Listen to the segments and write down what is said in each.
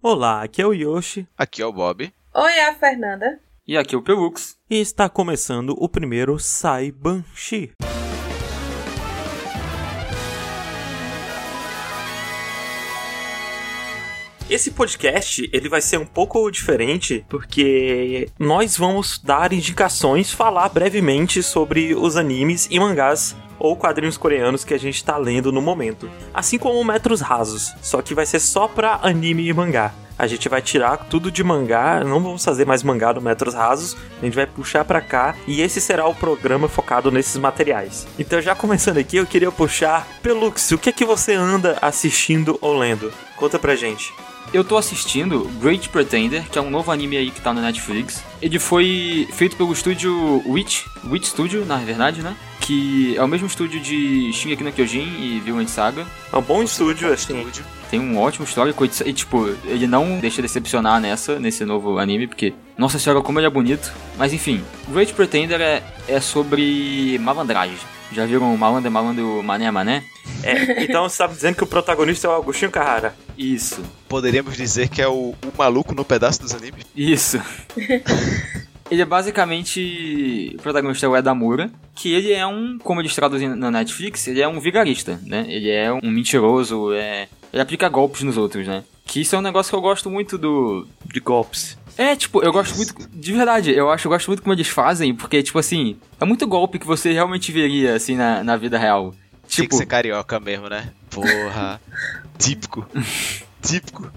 Olá, aqui é o Yoshi. Aqui é o Bob. Oi, é a Fernanda. E aqui é o Pelux. E está começando o primeiro Sai Banshee. Esse podcast ele vai ser um pouco diferente porque nós vamos dar indicações, falar brevemente sobre os animes e mangás ou quadrinhos coreanos que a gente tá lendo no momento. Assim como Metros Rasos, só que vai ser só pra anime e mangá. A gente vai tirar tudo de mangá, não vamos fazer mais mangá no Metros Rasos, a gente vai puxar pra cá e esse será o programa focado nesses materiais. Então, já começando aqui, eu queria puxar Pelux, o que é que você anda assistindo ou lendo? Conta pra gente. Eu tô assistindo Great Pretender, que é um novo anime aí que tá no Netflix. Ele foi feito pelo estúdio Witch, Witch Studio, na verdade, né? Que é o mesmo estúdio de Shingeki no Kyojin e Vinland Saga. É um bom estúdio, assim. Estúdio. Tem um ótimo histórico e, tipo, ele não deixa decepcionar nessa, nesse novo anime, porque, nossa senhora, como ele é bonito. Mas enfim, Great Pretender é, é sobre malandragem. Já viram Malandro, Malandro, Mané, Mané? É, então você tá dizendo que o protagonista é o Agostinho Carrara. Isso, Poderíamos dizer que é o, o maluco no pedaço dos animes. isso. ele é basicamente. O protagonista é o Edamura, que ele é um, como eles traduzem na Netflix, ele é um vigarista, né? Ele é um mentiroso, é, ele aplica golpes nos outros, né? Que isso é um negócio que eu gosto muito do. De golpes. É, tipo, eu gosto muito. De verdade, eu acho, eu gosto muito como eles fazem, porque, tipo assim, é muito golpe que você realmente veria, assim, na, na vida real. Tinha Tipo, que ser carioca mesmo, né? Porra. Típico. Típico.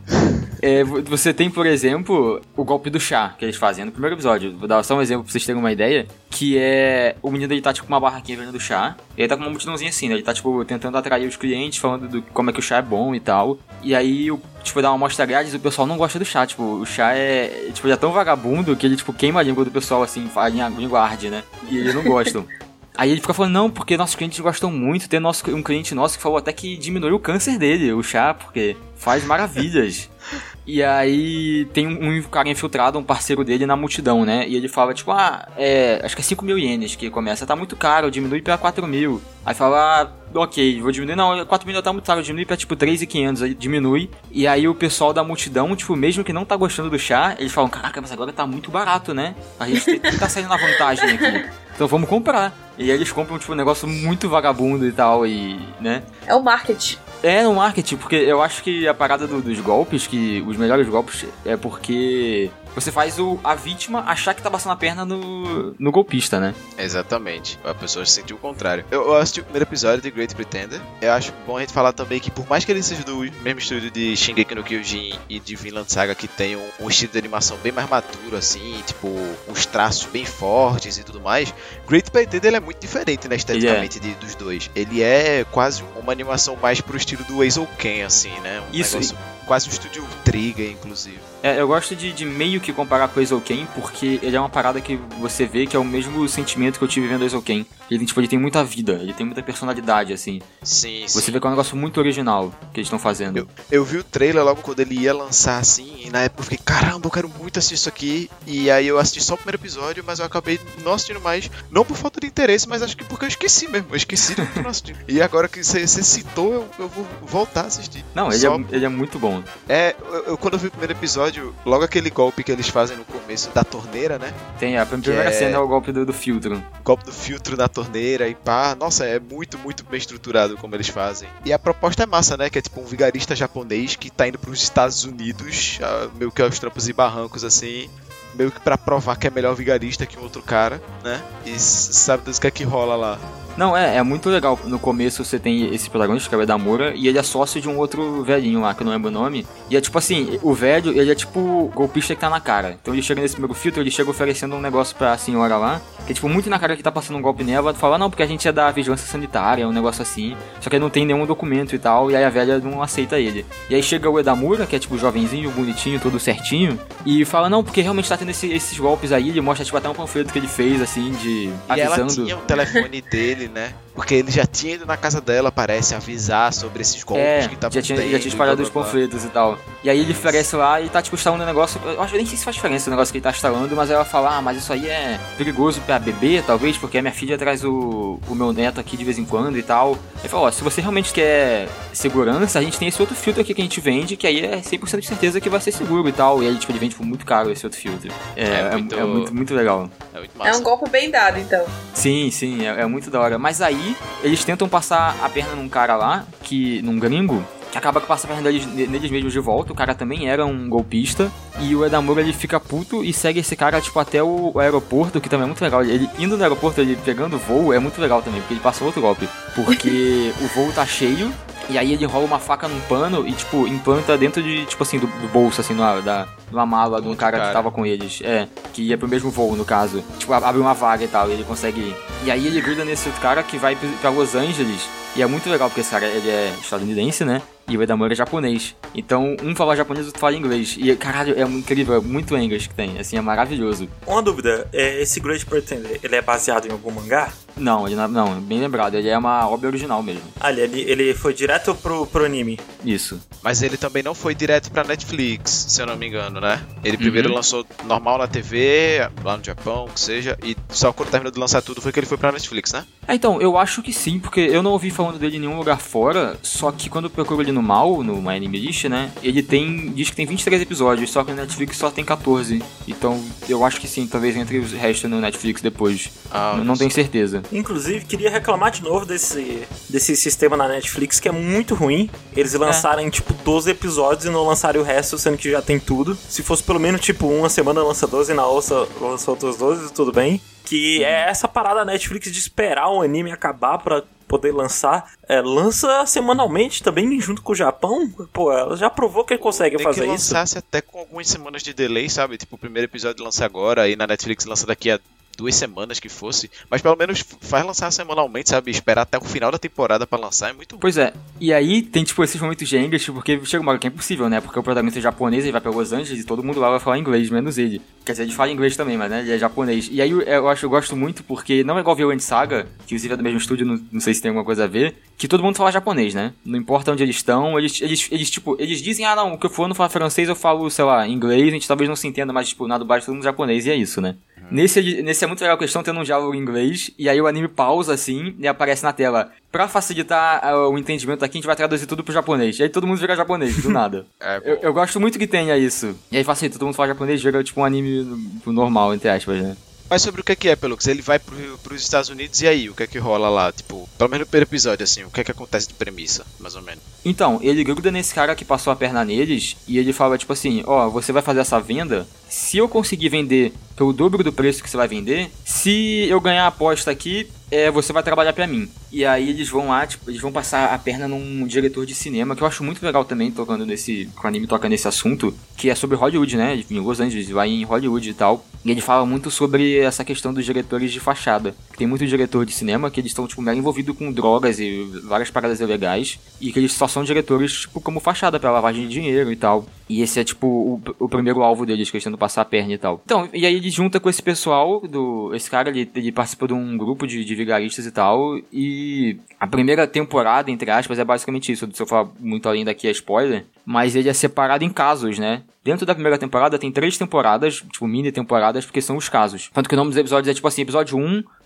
é, vo- você tem, por exemplo, o golpe do chá que eles fazem no primeiro episódio. Vou dar só um exemplo pra vocês terem uma ideia. Que é. O menino ele tá tipo com uma barraquinha vendendo chá. E ele tá com uma multidãozinha assim, né? Ele tá, tipo, tentando atrair os clientes, falando do como é que o chá é bom e tal. E aí, tipo, dá uma amostra grátis, o pessoal não gosta do chá. Tipo, o chá é. Tipo, ele é tão vagabundo que ele, tipo, queima a língua do pessoal, assim, a língua arde, né? E eles não gostam. Aí ele fica falando, não, porque nossos clientes gostam muito. Tem nosso, um cliente nosso que falou até que diminuiu o câncer dele, o chá, porque faz maravilhas. E aí tem um, um cara infiltrado, um parceiro dele na multidão, né? E ele fala, tipo, ah, é, acho que é 5 mil ienes que começa, tá muito caro, diminui pra 4 mil. Aí fala, ah, ok, vou diminuir, não, 4 mil tá muito caro, diminui pra tipo 3,500, aí diminui. E aí o pessoal da multidão, tipo, mesmo que não tá gostando do chá, eles falam, caraca, mas agora tá muito barato, né? A gente tá saindo na vantagem aqui. Então vamos comprar. E aí eles compram, tipo, um negócio muito vagabundo e tal, e, né? É o marketing. É no marketing, porque eu acho que a parada do- dos golpes, que os melhores golpes, é porque você faz o, a vítima achar que tá passando a perna no, no golpista, né? Exatamente. A pessoa sentiu o contrário. Eu, eu assisti o primeiro episódio de Great Pretender. Eu acho bom a gente falar também que, por mais que ele seja do mesmo estúdio de Shingeki no Kyojin e de Vinland Saga, que tem um, um estilo de animação bem mais maduro, assim, tipo, uns traços bem fortes e tudo mais, Great Pretender ele é muito diferente, né, esteticamente, de- dos dois. Ele é quase uma animação mais pro estilo do Eizouken, assim, né? Um Isso, negócio, quase um estúdio Trigger, inclusive. É, eu gosto de, de meio que comparar com o Eizouken, porque ele é uma parada que você vê que é o mesmo sentimento que eu tive vendo o Eizouken. Ele, tipo, ele tem muita vida, ele tem muita personalidade, assim. Sim, sim. Você vê que é um negócio muito original que eles estão fazendo. Eu, eu vi o trailer logo quando ele ia lançar assim, e na época eu fiquei, caramba, eu quero muito assistir isso aqui. E aí eu assisti só o primeiro episódio, mas eu acabei não assistindo mais. Não por falta de interesse, mas acho que porque eu esqueci mesmo. Eu esqueci de não assistir. E agora que você você citou, eu, eu vou voltar a assistir. Não, ele Só- é, ele é muito bom. É, eu, eu- quando eu vi o primeiro episódio, logo aquele golpe que eles fazem no começo da torneira, né? Tem a primeira é- cena é o golpe do, do filtro. golpe do filtro na torneira e pá. Nossa, é muito, muito bem estruturado como eles fazem. E a proposta é massa, né? Que é tipo um vigarista japonês que tá indo pros Estados Unidos, ah, meio que aos trampos e barrancos assim. Meio que pra provar que é melhor vigarista que um outro cara, né? E sabe Deus o que é que rola lá. Não, é, é muito legal. No começo você tem esse protagonista, que é o Edamura, e ele é sócio de um outro velhinho lá, que eu não lembro o nome. E é tipo assim, o velho, ele é tipo o golpista que tá na cara. Então ele chega nesse primeiro filtro, ele chega oferecendo um negócio pra senhora lá, que é tipo muito na cara que tá passando um golpe nela, fala, não, porque a gente é da vigilância sanitária, é um negócio assim. Só que ele não tem nenhum documento e tal, e aí a velha não aceita ele. E aí chega o Edamura, que é tipo jovenzinho, bonitinho, todo certinho, e fala, não, porque realmente tá tendo esse- esses golpes aí, ele mostra tipo até um panfleto que ele fez, assim, de E ela tinha o telefone dele, né? Porque ele já tinha ido na casa dela, parece, avisar sobre esses golpes É, que estavam já tinha, já tendo tinha e espalhado blá, os panfletos e tal. E aí ele aparece lá e tá, tipo, instalando um negócio. Eu acho que nem sei se faz diferença o negócio que ele tá instalando, mas ela fala, ah, mas isso aí é perigoso pra bebê, talvez, porque a minha filha traz o, o meu neto aqui de vez em quando e tal. Ele fala, ó, se você realmente quer segurança, a gente tem esse outro filtro aqui que a gente vende, que aí é 100% de certeza que vai ser seguro e tal. E aí, tipo, ele vende por muito caro esse outro filtro. É, É é, muito- é muito, muito legal. É muito É um golpe bem dado, então. Sim, sim, é, é muito da hora. Mas aí, eles tentam passar a perna num cara lá, que. num gringo, que acaba que passa a perna deles, neles mesmos de volta. O cara também era um golpista. E o Edamura ele fica puto e segue esse cara, tipo, até o, o aeroporto, que também é muito legal. Ele indo no aeroporto, ele pegando voo, é muito legal também, porque ele passa outro golpe. Porque o voo tá cheio. E aí ele rola uma faca num pano e, tipo, implanta dentro de, tipo assim, do, do bolso, assim, numa, da, numa mala de um Outro cara, que cara. tava com eles. É, que ia pro mesmo voo, no caso. Tipo, ab- abre uma vaga e tal, e ele consegue ir. E aí ele gruda nesse outro cara que vai pra Los Angeles. E é muito legal, porque esse cara, ele é estadunidense, né? E o Edamura é japonês. Então, um fala japonês, o outro fala inglês. E, caralho, é incrível, é muito inglês que tem. Assim, é maravilhoso. Uma dúvida, é, esse Great Pretender, ele é baseado em algum mangá? Não, ele não, não, bem lembrado, ele é uma obra original mesmo. Ah, ele, ele foi direto pro, pro anime. Isso. Mas ele também não foi direto pra Netflix, se eu não me engano, né? Ele primeiro Uhum. lançou normal na TV, lá no Japão, que seja, e só quando terminou de lançar tudo foi que ele foi pra Netflix, né? É, então, eu acho que sim, porque eu não ouvi falando dele em nenhum lugar fora, só que quando eu procuro ele no mal, no My Anime List, né, ele tem, diz que tem 23 episódios, só que no Netflix só tem 14. Então, eu acho que sim, talvez entre os restos no Netflix depois. Ah, não, não tenho certeza. Inclusive, queria reclamar de novo desse, desse sistema na Netflix que é muito ruim. Eles lançarem, tipo, 12 episódios e não lançarem o resto, sendo que já tem tudo. Se fosse pelo menos, tipo, uma semana lança 12 e na outra lança outros 12, tudo bem. Que é essa parada da Netflix de esperar o anime acabar pra poder lançar. É, lança semanalmente também, junto com o Japão. Pô, ela já provou que consegue Tem fazer que isso. lançasse até com algumas semanas de delay, sabe? Tipo, o primeiro episódio lança agora, aí na Netflix lança daqui a duas semanas que fosse. Mas pelo menos faz lançar semanalmente, sabe? Esperar até o final da temporada pra lançar é muito Pois é, e aí tem tipo esses momentos inglês, porque chega uma hora que é impossível, né? Porque o protagonista é japonês, ele vai pra Los Angeles e todo mundo lá vai falar inglês, menos ele. Quer dizer, ele fala inglês também, mas né? Ele é japonês. E aí eu, acho, eu gosto muito porque não é igual Violent Saga, que inclusive é do mesmo estúdio, não, não sei se tem alguma coisa a ver, que todo mundo fala japonês, né? Não importa onde eles estão, eles, eles, eles tipo, eles dizem, ah não, o que eu for não fala francês, eu falo, sei lá, inglês, a gente talvez não se entenda, mas tipo, na dublagem todo mundo japonês e é isso, né? Nesse, ele- nesse é muito legal a questão tendo um diálogo em inglês, e aí o anime pausa assim e aparece na tela. Pra facilitar ah, o entendimento aqui, a gente vai traduzir tudo pro japonês. E aí todo mundo vira japonês, do nada. É, eu, eu gosto muito que tenha isso. E aí facilita, todo mundo fala japonês, vira tipo um anime normal, entre aspas, né? Mas sobre o que é que é, Pelux? Ele vai pro, pros Estados Unidos e aí? O que é que rola lá? Tipo, pelo menos no primeiro episódio, assim, o que é que acontece de premissa, mais ou menos? Então, ele gruda nesse cara que passou a perna neles e ele fala tipo assim: Ó, você vai fazer essa venda. Se eu conseguir vender pelo dobro do preço que você vai vender, se eu ganhar a aposta aqui, é, você vai trabalhar pra mim. E aí eles vão lá, tipo, eles vão passar a perna num diretor de cinema, que eu acho muito legal também, tocando nesse. Que o anime toca nesse assunto, que é sobre Hollywood, né? Em Los Angeles, vai em Hollywood e tal. E ele fala muito sobre essa questão dos diretores de fachada. Tem muito diretor de cinema que eles estão, tipo, mega envolvidos com drogas e várias paradas ilegais. E que eles só são diretores, tipo, como fachada pra lavagem de dinheiro e tal. E esse é, tipo, o, o primeiro alvo deles, que eles tentam passar a perna e tal. Então, e aí ele junta com esse pessoal, do esse cara, ele, ele participa de um grupo de, de vigaristas e tal. E a primeira temporada, entre aspas, é basicamente isso. Se eu falar muito além daqui é spoiler. Mas ele é separado em casos, né? Dentro da primeira temporada tem três temporadas, tipo mini temporadas, porque são os casos. Tanto que o nome dos episódios é tipo assim, episódio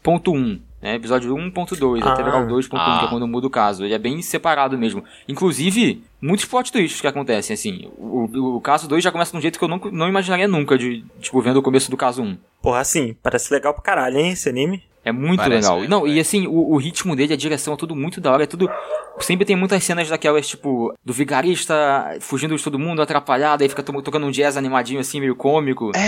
1.1, né? Episódio 1.2, Ah. até virar o 2.1, que Ah. é quando muda o caso. Ele é bem separado mesmo. Inclusive, muitos plot twists que acontecem, assim. O, o, o caso 2 já começa de um jeito que eu não, não imaginaria nunca, de, tipo, vendo o começo do caso 1. Porra, assim, parece legal pra caralho, hein, esse anime? É muito Parece legal. mesmo, Não, e é. assim, o, o ritmo dele, a direção, é tudo muito da hora. É tudo. Sempre tem muitas cenas daquelas, tipo, do vigarista fugindo de todo mundo, atrapalhado, aí fica to- tocando um jazz animadinho assim, meio cômico. É,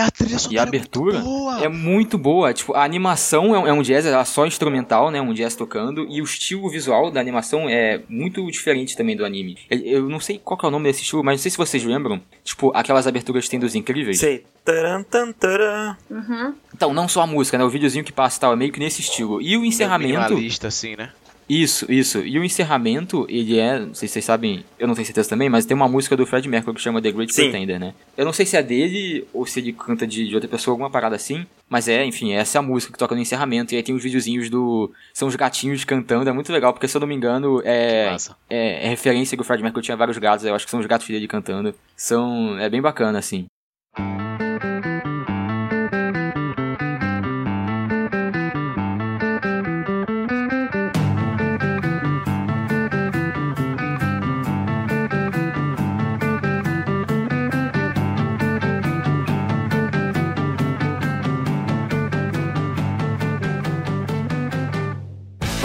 a trilha E sonora a abertura é muito boa. é muito boa. Tipo, a animação é um, é jazz, ela é só instrumental, né? Um jazz tocando. E o estilo visual da animação é muito diferente também do anime. Eu, não sei qual que é o nome desse estilo, mas não sei se vocês lembram. Tipo, aquelas aberturas que tem dos incríveis. Sei. Taran, tan, taran. Uhum. Então, não só a música, né? O videozinho que passa e tal, é meio que nesse estilo. E o encerramento. Minimalista, assim, né? Isso, isso. E o encerramento, ele é, não sei se vocês sabem, eu não tenho certeza também, mas tem uma música do Fred Mercury que chama The Great Sim. Pretender, né? Eu não sei se é dele ou se ele canta de, de outra pessoa, alguma parada assim, mas é, enfim, essa é a música que toca no encerramento. E aí tem os videozinhos do. São os gatinhos cantando, é muito legal, porque se eu não me engano, é. É, é referência que o Fred Mercury tinha vários gatos, eu acho que são os gatos dele cantando. São. É bem bacana, assim.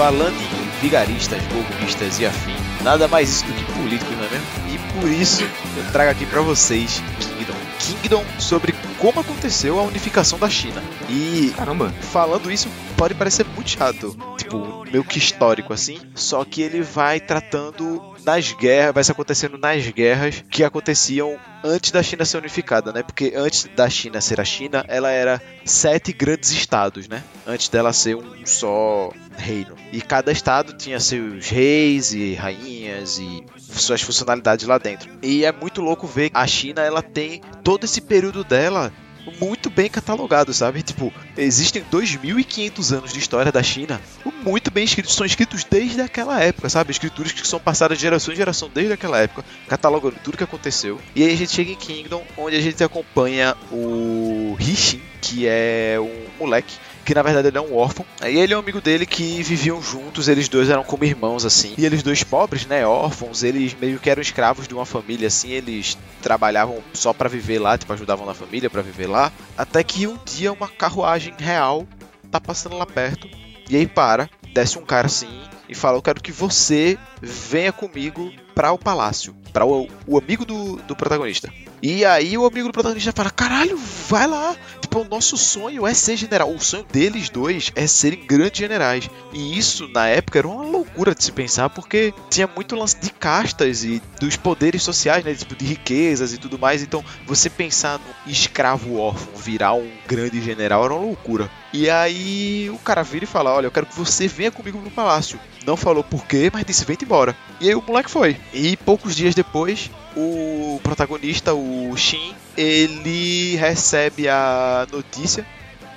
Falando em vigaristas, golpistas e afim, nada mais isso do que políticos, não é mesmo? E por isso eu trago aqui pra vocês Kingdom. Kingdom sobre como aconteceu a unificação da China. E Caramba. falando isso pode parecer muito chato, tipo, meio que histórico assim, só que ele vai tratando das guerras, vai se acontecendo nas guerras que aconteciam antes da China ser unificada, né? Porque antes da China ser a China, ela era sete grandes estados, né? Antes dela ser um só reino. E cada estado tinha seus reis e rainhas e suas funcionalidades lá dentro. E é muito louco ver a China, ela tem todo esse período dela muito bem catalogado, sabe? Tipo, existem 2.500 anos de história da China muito bem escritos, são escritos desde aquela época, sabe? Escrituras que são passadas de geração em geração desde aquela época, catalogando tudo que aconteceu. E aí a gente chega em Kingdom, onde a gente acompanha o Hishin, que é um moleque que na verdade ele é um órfão. E ele é um amigo dele que viviam juntos, eles dois eram como irmãos assim. E eles dois pobres, né, órfãos, eles meio que eram escravos de uma família assim, eles trabalhavam só pra viver lá, tipo ajudavam na família pra viver lá, até que um dia uma carruagem real tá passando lá perto. E aí para, desce um cara assim e fala: "Eu quero que você venha comigo para o palácio, para o, o amigo do, do protagonista". E aí o amigo do protagonista fala: "Caralho, vai lá. Tipo, o nosso sonho é ser general. O sonho deles dois é serem grandes generais". E isso na época era uma loucura de se pensar, porque tinha muito lance de castas e dos poderes sociais, né, tipo de riquezas e tudo mais. Então, você pensar no escravo órfão virar um grande general era uma loucura. E aí o cara vira e fala: Olha, eu quero que você venha comigo pro palácio. Não falou por quê, mas disse: Vem embora. E aí o moleque foi. E poucos dias depois, o protagonista, o Shin, ele recebe a notícia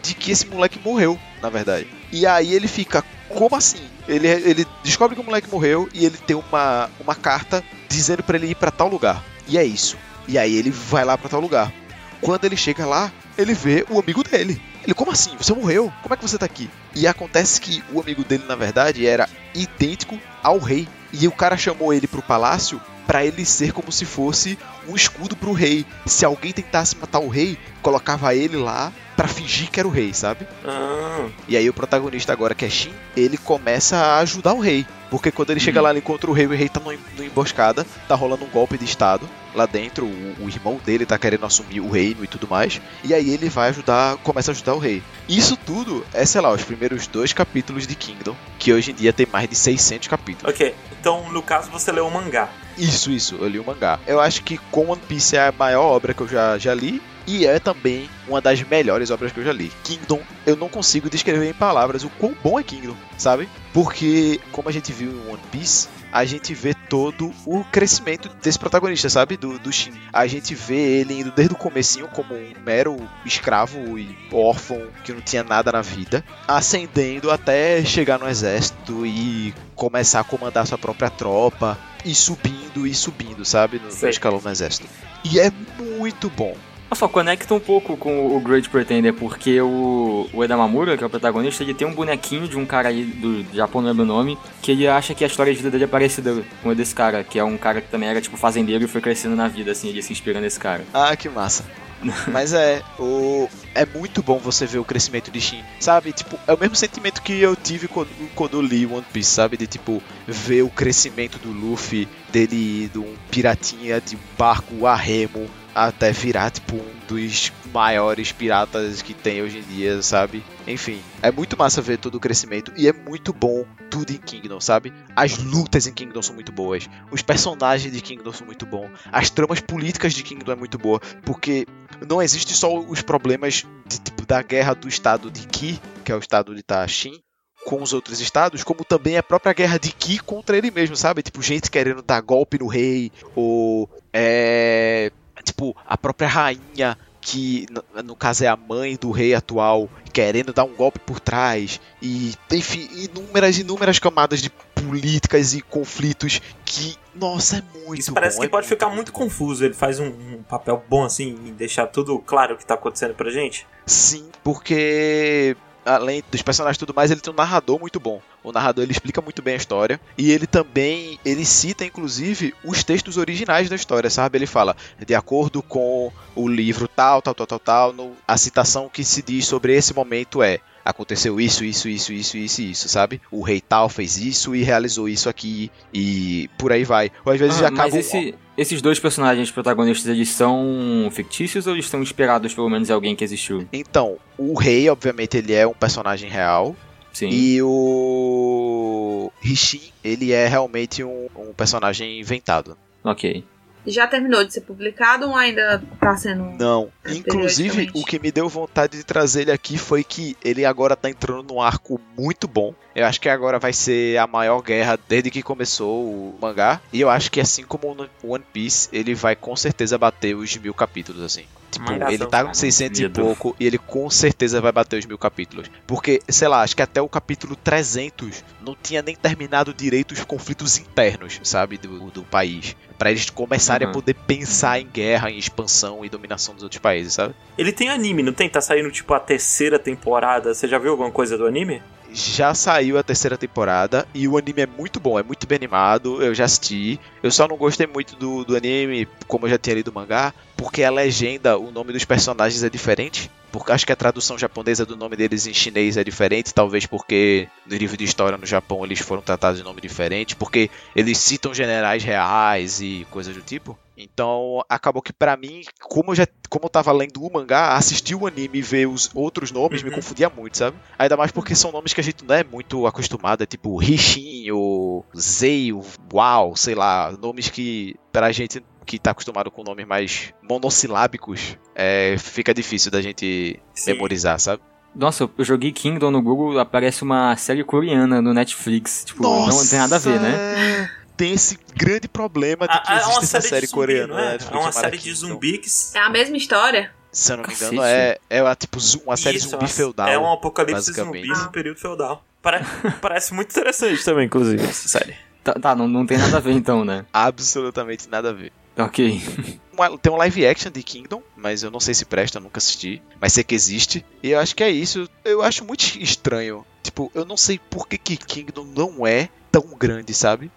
de que esse moleque morreu, na verdade. E aí ele fica: Como assim? Ele, ele descobre que o moleque morreu e ele tem uma, uma carta dizendo para ele ir para tal lugar. E é isso. E aí ele vai lá para tal lugar. Quando ele chega lá, ele vê o amigo dele. Ele, como assim? Você morreu? Como é que você tá aqui? E acontece que o amigo dele, na verdade, era idêntico ao rei. E o cara chamou ele pro palácio para ele ser como se fosse um escudo pro rei. Se alguém tentasse matar o rei, colocava ele lá para fingir que era o rei, sabe? Ah, E aí o protagonista agora, que é Shin, ele começa a ajudar o rei. Porque quando ele chega lá, ele encontra o rei, o rei tá numa emboscada, tá rolando um golpe de estado. Lá dentro, o, o irmão dele tá querendo assumir o reino e tudo mais. E aí ele vai ajudar, começa a ajudar o rei. Isso tudo é, sei lá, os primeiros dois capítulos de Kingdom, que hoje em dia tem mais de 600 capítulos. ok. Então, no caso, você leu o mangá. Isso, isso, eu li o mangá. Eu acho que com One Piece é a maior obra que eu já, já li. E é também uma das melhores obras que eu já li. Kingdom, eu não consigo descrever em palavras o quão bom é Kingdom, sabe? Porque, como a gente viu em One Piece, a gente vê todo o crescimento desse protagonista, sabe? Do, do Shin. A gente vê ele indo desde o comecinho como um mero escravo e órfão que não tinha nada na vida, ascendendo até chegar no exército e começar a comandar sua própria tropa, e subindo e subindo, sabe? No, no escalão do exército. E é muito bom. Só, conecta um pouco com o Great Pretender, porque o, o Edamamura, que é o protagonista, ele tem um bonequinho de um cara aí do Japão, não lembro o nome, que ele acha que a história de vida dele é parecida com a desse cara, que é um cara que também era tipo fazendeiro e foi crescendo na vida, assim, ele se inspira nesse cara. Ah, que massa. Mas é, o... é muito bom você ver o crescimento de Shin. Sabe, tipo, é o mesmo sentimento que eu tive quando, quando li One Piece, sabe? De tipo, ver o crescimento do Luffy, dele de um piratinha de barco a remo até virar, tipo, um dos maiores piratas que tem hoje em dia, sabe? Enfim, é muito massa ver todo o crescimento e é muito bom tudo em Kingdom, sabe? As lutas em Kingdom são muito boas, os personagens de Kingdom são muito bons, as tramas políticas de Kingdom é muito boa, porque não existe só os problemas de, tipo, da guerra do estado de Ki, que é o estado de Tashin, com os outros estados, como também a própria guerra de Ki contra ele mesmo, sabe? Tipo, gente querendo dar golpe no rei, ou é. Tipo, a própria rainha que no caso é a mãe do rei atual, querendo dar um golpe por trás, e enfim, inúmeras, inúmeras camadas de políticas e conflitos que, nossa, é muito Isso parece bom, que é pode ficar muito confuso. Ele faz um, um papel bom assim em deixar tudo claro o que tá acontecendo pra gente. Sim, porque além dos personagens e tudo mais, ele tem um narrador muito bom. O narrador ele explica muito bem a história e ele também ele cita inclusive os textos originais da história, sabe? Ele fala de acordo com o livro tal, tal, tal, tal, tal, no, a citação que se diz sobre esse momento é aconteceu isso, isso, isso, isso, isso, isso, sabe? O rei tal fez isso e realizou isso aqui e por aí vai. Ou às vezes Ah, acaba mas esse- esses dois personagens protagonistas, eles são fictícios ou eles estão inspirados pelo menos em alguém que existiu? Então, o rei, obviamente, ele é um personagem real. Sim. E o Rishin, ele é realmente um, um personagem inventado. Ok. Já terminou de ser publicado ou ainda tá sendo. Não. Inclusive, o que me deu vontade de trazer ele aqui foi que ele agora tá entrando num arco muito bom. Eu acho que agora vai ser a maior guerra desde que começou o mangá. E eu acho que assim como no One Piece, ele vai com certeza bater os mil capítulos, assim. Tipo, ele tá com cara, 600 e medo. pouco e ele com certeza vai bater os mil capítulos. Porque, sei lá, acho que até o capítulo 300 não tinha nem terminado direito os conflitos internos, sabe, do, do país. Pra eles começarem Uhum. a poder pensar em guerra, em expansão e dominação dos outros países, sabe? Ele tem anime, não tem? Tá saindo tipo a terceira temporada. Você já viu alguma coisa do anime? Já saiu a terceira temporada e o anime é muito bom, é muito bem animado, eu já assisti. Eu só não gostei muito do, do anime, como eu já tinha lido o mangá, porque a legenda, o nome dos personagens é diferente. Porque acho que a tradução japonesa do nome deles em chinês é diferente, talvez porque no livro de história no Japão eles foram tratados de nome diferente, porque eles citam generais reais e coisas do tipo. Então, acabou que pra mim, como eu já como eu tava lendo o mangá, assistir o anime e ver os outros nomes me Uhum. confundia muito, sabe? Ainda mais porque são nomes que a gente não é muito acostumado, é tipo Rishin, ou Zei, Uau, sei lá, nomes que pra gente que tá acostumado com nomes mais monossilábicos, é, fica difícil da gente Sim. memorizar, sabe? Nossa, eu joguei Kingdom no Google, aparece uma série coreana no Netflix. Tipo, não tem nada a ver, né? né? Tem esse grande problema de que Ah, é existe uma essa série, série zumbi, coreana, é? na É uma série de zumbis. É a mesma história? Se eu não me engano, é, é uma, tipo uma série Isso, zumbi é feudal. É um apocalipse zumbi no período feudal. Pare- Parece muito interessante também, inclusive, essa série. Tá, tá, não, não tem nada a ver então, né? Absolutamente nada a ver. Ok. Tem um live action de Kingdom, mas eu não sei se presta, eu nunca assisti. Mas sei que existe. E eu acho que é isso. Eu acho muito estranho. Tipo, eu não sei por que, que Kingdom não é tão grande, sabe?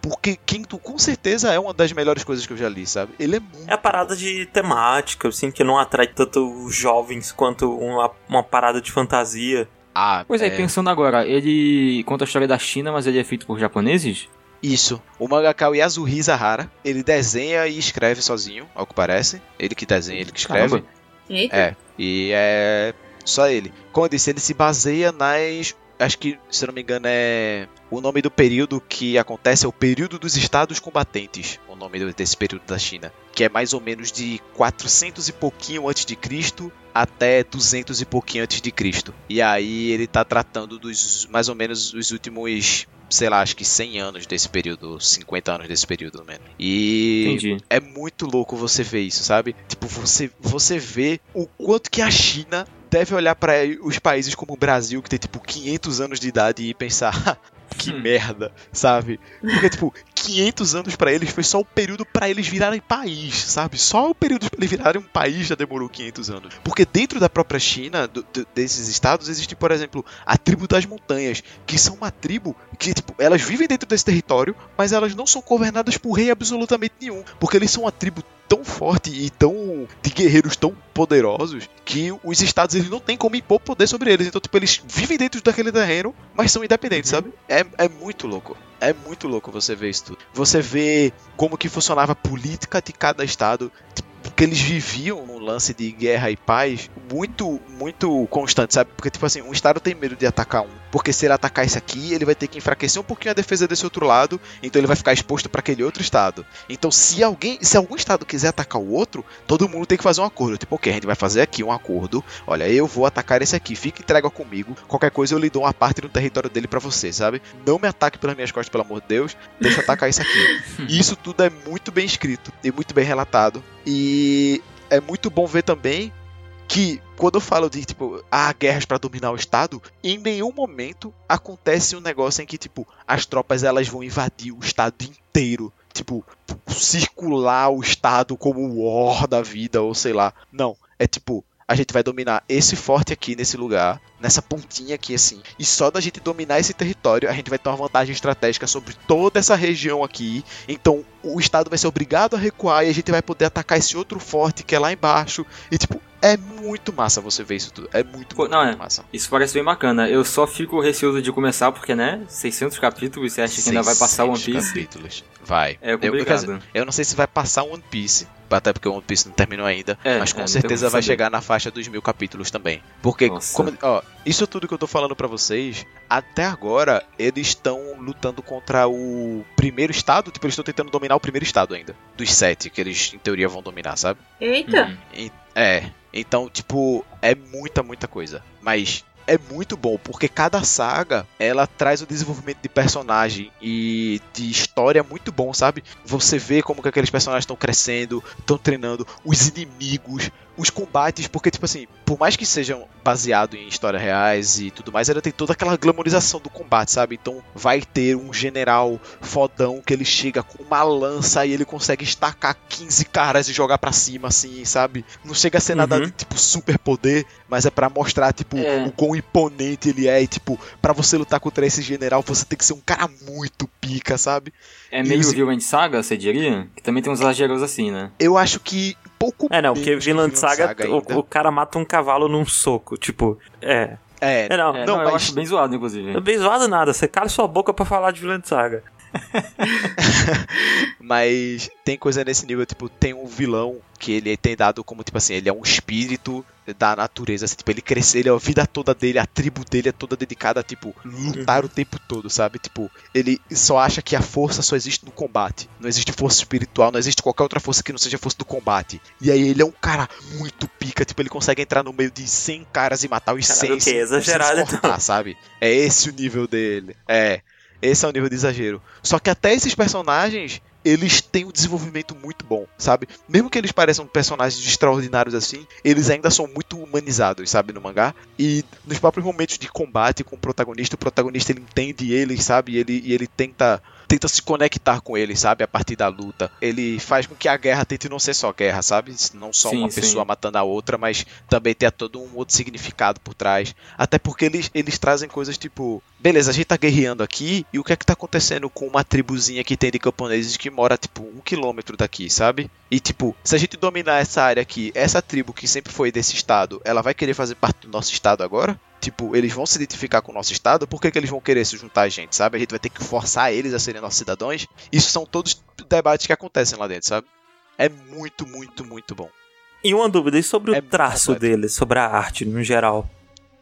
Porque Kingdom com certeza é uma das melhores coisas que eu já li, sabe? Ele é muito. É a parada de temática, eu sinto que não atrai tanto os jovens quanto uma, uma parada de fantasia. Ah, Pois é, pensando agora, ele conta a história da China, mas ele é feito por japoneses? Isso. O mangaka é o Yasuhisa Hara. Ele desenha e escreve sozinho, ao que parece. Ele que desenha, ele que escreve. Caramba. Eita. É, e é só ele. Como eu disse, ele se baseia nas. Acho que, se eu não me engano, é. O nome do período que acontece é o período dos estados combatentes. O nome desse período da China. Que é mais ou menos de 400 e pouquinho antes de Cristo até 200 e pouquinho antes de Cristo. E aí ele tá tratando dos mais ou menos os últimos, sei lá, acho que 100 anos desse período, 50 anos desse período, menos. E Entendi. é muito louco você ver isso, sabe? Tipo, você, você vê o quanto que a China deve olhar para os países como o Brasil, que tem tipo 500 anos de idade e pensar, que Hum. merda, sabe? Porque tipo, 500 anos pra eles foi só o período pra eles virarem país, sabe? Só o período pra eles virarem um país já demorou 500 anos. Porque dentro da própria China, do- do- desses estados, existe, por exemplo, a tribo das montanhas, que são uma tribo que, tipo, elas vivem dentro desse território, mas elas não são governadas por rei absolutamente nenhum, porque eles são uma tribo tão forte e tão de guerreiros tão poderosos que os estados eles não têm como impor poder sobre eles. Então, tipo, eles vivem dentro daquele terreno, mas são independentes, sabe? É, é muito louco. É muito louco você ver isso tudo. Você vê como que funcionava a política de cada estado. tipo, Porque eles viviam num lance de guerra e paz muito, muito constante, sabe? Porque, tipo assim, um estado tem medo de atacar um. Porque se ele atacar esse aqui, ele vai ter que enfraquecer um pouquinho a defesa desse outro lado, então ele vai ficar exposto para aquele outro estado. Então, se alguém, se algum estado quiser atacar o outro, todo mundo tem que fazer um acordo. Tipo, ok, a gente vai fazer aqui um acordo. Olha, eu vou atacar esse aqui, fica entrega comigo. Qualquer coisa eu lhe dou uma parte do território dele para você, sabe? Não me ataque pelas minhas costas, pelo amor de Deus. Deixa eu atacar isso aqui. E isso tudo é muito bem escrito e muito bem relatado. E é muito bom ver também que quando eu falo de tipo há guerras para dominar o estado, em nenhum momento acontece um negócio em que tipo as tropas elas vão invadir o estado inteiro, tipo circular o estado como o war da vida ou sei lá. Não, é tipo a gente vai dominar esse forte aqui nesse lugar, nessa pontinha aqui assim. E só da gente dominar esse território, a gente vai ter uma vantagem estratégica sobre toda essa região aqui. Então, o estado vai ser obrigado a recuar e a gente vai poder atacar esse outro forte que é lá embaixo. E tipo, é muito massa você ver isso tudo. É muito, muito, não, é. massa. Isso parece bem bacana. Eu só fico receoso de começar porque, né? 600 capítulos, você acha que ainda vai passar One 600 Piece? capítulos. Vai. É Eu, complicado. dizer, eu não sei se vai passar One Piece, até porque o One Piece não terminou ainda, É, mas é, com não certeza vai chegar na faixa dos mil capítulos também. Porque, como- ó, isso tudo que eu tô falando pra vocês, até agora eles estão lutando contra o primeiro estado, tipo, eles estão tentando dominar o primeiro estado ainda, dos sete que eles em teoria vão dominar, sabe? Eita! Uhum. E- É, então, tipo, é muita, muita coisa. Mas é muito bom, porque cada saga, ela traz o desenvolvimento de personagem e de história muito bom, sabe? Você vê como que aqueles personagens estão crescendo, estão treinando, os inimigos, os combates, porque, tipo assim, por mais que sejam baseados em histórias reais e tudo mais, ela tem toda aquela glamorização do combate, sabe? Então vai ter um general fodão que ele chega com uma lança e ele consegue estacar 15 caras e jogar pra cima, assim, sabe? Não chega a ser nada Uhum. de, tipo, super poder, mas é pra mostrar, tipo, É. o quão imponente ele é. E, tipo, pra você lutar contra esse general, você tem que ser um cara muito pica, sabe? É E meio os- Villain Saga, você diria? Que também tem uns exageros assim, né? Eu acho que pouco É, não, porque Vinland Saga, ainda. o, o cara mata um cavalo num soco. Tipo, é. É, É, não. É, não, não, eu mas- acho bem zoado, inclusive. É bem zoado nada. Você cala sua boca pra falar de Vinland Saga. Mas tem coisa nesse nível, tipo, tem um vilão que ele tem dado como, tipo assim, ele é um espírito da natureza, assim, tipo, ele cresceu, ele, a vida toda dele, a tribo dele é toda dedicada a, tipo, lutar o tempo todo, sabe? Tipo, ele só acha que a força só existe no combate. Não existe força espiritual, não existe qualquer outra força que não seja força do combate. E aí ele é um cara muito pica, tipo, ele consegue entrar no meio de 100 caras e matar os Caralho, 100 que sem- exagerado, sem se cortar, sabe? É esse o nível dele. É. Esse é o nível de exagero. Só que até esses personagens, eles têm um desenvolvimento muito bom, sabe? Mesmo que eles pareçam personagens extraordinários assim, eles ainda são muito humanizados, sabe, no mangá. E nos próprios momentos de combate com o protagonista, o protagonista ele entende eles, sabe? E ele, e ele tenta tenta se conectar com eles, sabe? A partir da luta. Ele faz com que a guerra tente não ser só guerra, sabe? Não só Sim, uma sim. pessoa matando a outra, mas também ter todo um outro significado por trás. Até porque eles, eles trazem coisas tipo, beleza, a gente tá guerreando aqui, e o que é que tá acontecendo com uma tribuzinha que tem de camponeses que mora, tipo, um quilômetro daqui, sabe? E tipo, se a gente dominar essa área aqui, essa tribo que sempre foi desse estado, ela vai querer fazer parte do nosso estado agora? Tipo, eles vão se identificar com o nosso estado, por que, que eles vão querer se juntar a gente, sabe? A gente vai ter que forçar eles a serem nossos cidadãos. Isso são todos debates que acontecem lá dentro, sabe? É muito, muito, muito bom. E uma dúvida, e sobre É o traço dele, sobre a arte no geral?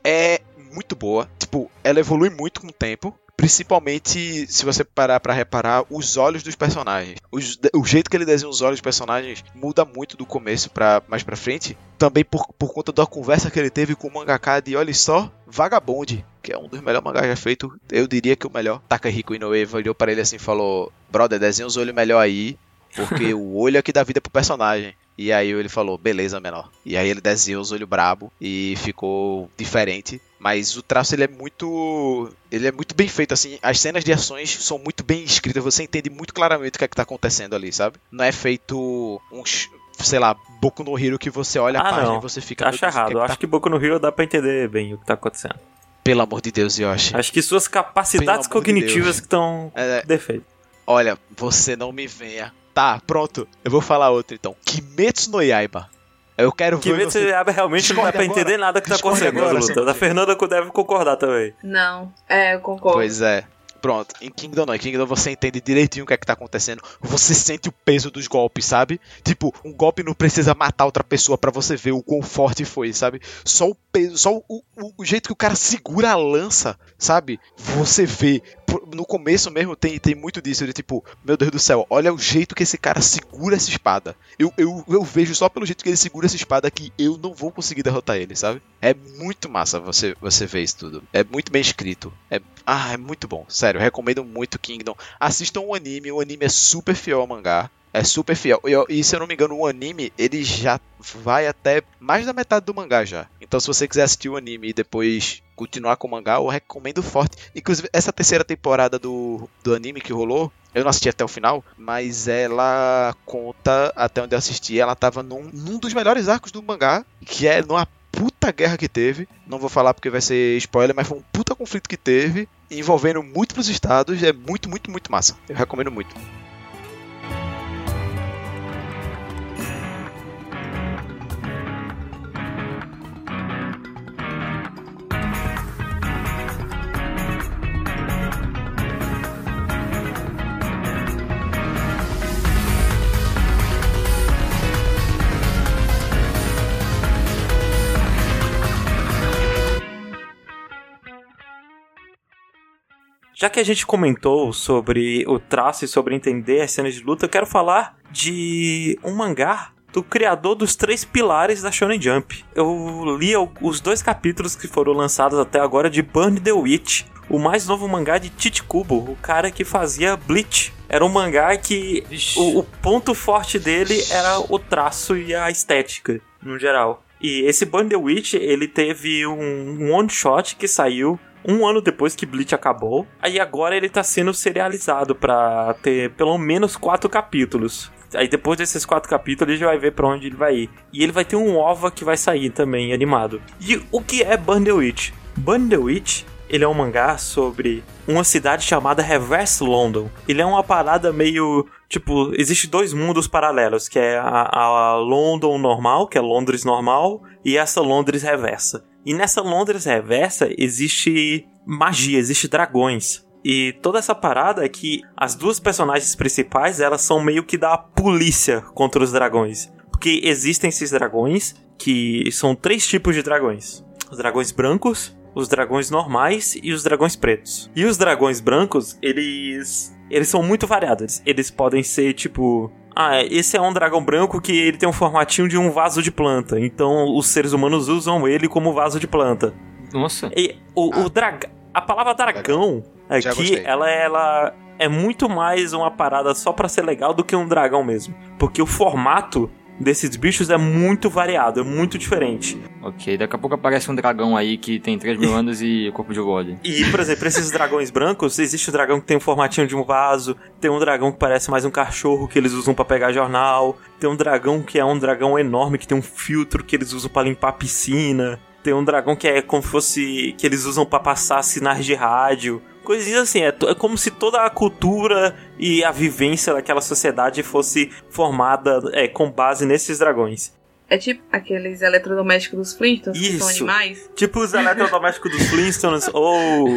é muito boa. Tipo, ela evolui muito com o tempo. Principalmente se você parar pra reparar os olhos dos personagens. Os- o jeito que ele desenha os olhos dos personagens muda muito do começo para mais pra frente. Também por, por conta da conversa que ele teve com o mangaka de, olha só, Vagabond, que é um dos melhores mangás já feito. Eu diria que o melhor. Takahiko Inoue olhou para ele assim e falou: Brother, desenha os olhos melhor aí. Porque o olho é que dá vida pro personagem. E aí ele falou, beleza, menor. E aí ele desenhou os olhos brabo e ficou diferente. Mas o traço ele é muito. Ele é muito bem feito, assim. As cenas de ações são muito bem escritas. Você entende muito claramente o que é que tá acontecendo ali, sabe? Não é feito uns. Sei lá, Boku no Hero que você olha a Ah, página não. e você fica. Acho "Meu Deus, o que é errado. que tá acho que Boku no Hero dá pra entender bem o que tá acontecendo. Pelo amor de Deus, Yoshi. Acho que suas capacidades de cognitivas que estão É, defeito. olha, você não me venha. Tá, pronto. Eu vou falar outro então. Kimetsu no Yaiba. Eu quero Que ver vê você... se abre realmente não dá pra agora. entender nada que tá acontecendo agora, na luta. Da Fernanda deve concordar também. Não, é, eu concordo. Pois é. Pronto, em Kingdom não. Em Kingdom você entende direitinho o que é que tá acontecendo. Você sente o peso dos golpes, sabe? Tipo, um golpe não precisa matar outra pessoa para você ver o quão forte foi, sabe? Só o peso, só o, o, o jeito que o cara segura a lança, sabe? Você vê no começo mesmo tem, tem muito disso, de tipo, meu Deus do céu, olha o jeito que esse cara segura essa espada. Eu, eu, eu vejo só pelo jeito que ele segura essa espada que eu não vou conseguir derrotar ele, sabe? É muito massa você, você ver isso tudo. É muito bem escrito. É, ah, é muito bom. Sério, recomendo muito Kingdom. Assistam o anime, o anime é super fiel ao mangá. É super fiel. E, e, se eu não me engano, o anime ele já vai até mais da metade do mangá já. Então, se você quiser assistir o anime e depois continuar com o mangá, eu recomendo forte. Inclusive, essa terceira temporada do, do anime que rolou, eu não assisti até o final, mas ela conta, até onde eu assisti, ela tava num, num dos melhores arcos do mangá, que é numa puta guerra que teve. Não vou falar porque vai ser spoiler, mas foi um puta conflito que teve, envolvendo múltiplos estados. É muito, muito, muito massa. Eu recomendo muito. Já que a gente comentou sobre o traço e sobre entender as cenas de luta, eu quero falar de um mangá do criador dos três pilares da Shonen Jump. Eu li os dois capítulos que foram lançados até agora de Burn the Witch, o mais novo mangá de Chichikubo, o cara que fazia Bleach. Era um mangá que o, o, ponto forte dele era o traço e a estética, no geral. E esse Burn the Witch, ele teve um, um one shot que saiu um ano depois que Bleach acabou. Aí agora ele tá sendo serializado para ter pelo menos quatro capítulos. Aí depois desses quatro capítulos a gente vai ver pra onde ele vai ir. E ele vai ter um OVA que vai sair também, animado. E o que é the Witch, ele é um mangá sobre uma cidade chamada Reverse London. Ele é uma parada meio... Tipo, existe dois mundos paralelos, que é a, a London normal, que é Londres normal, e essa Londres reversa. E nessa Londres reversa existe magia, existe dragões. E toda essa parada é que as duas personagens principais, elas são meio que da polícia contra os dragões. Porque existem esses dragões, que são três tipos de dragões. Os dragões brancos, os dragões normais e os dragões pretos. E os dragões brancos, eles eles são muito variados. Eles podem ser tipo ah, esse é um dragão branco que ele tem um formatinho de um vaso de planta. Então os seres humanos usam ele como vaso de planta. Nossa. E o, ah. o drag... A palavra dragão aqui, ela, ela é muito mais uma parada só para ser legal do que um dragão mesmo. Porque o formato desses bichos é muito variado, é muito diferente. Ok, daqui a pouco aparece um dragão aí que tem 3 mil anos e corpo de golem. E, por exemplo, esses dragões brancos, existe o dragão que tem o formatinho de um vaso, tem um dragão que parece mais um cachorro que eles usam para pegar jornal, tem um dragão que é um dragão enorme que tem um filtro que eles usam para limpar a piscina. Tem um dragão que é como se fosse. que eles usam para passar sinais de rádio. Coisinhas assim, é, é como se toda a cultura e a vivência daquela sociedade fosse formada é, com base nesses dragões. É tipo aqueles eletrodomésticos dos Flintstones, Isso. que são animais? Tipo os eletrodomésticos dos Flintstones, ou,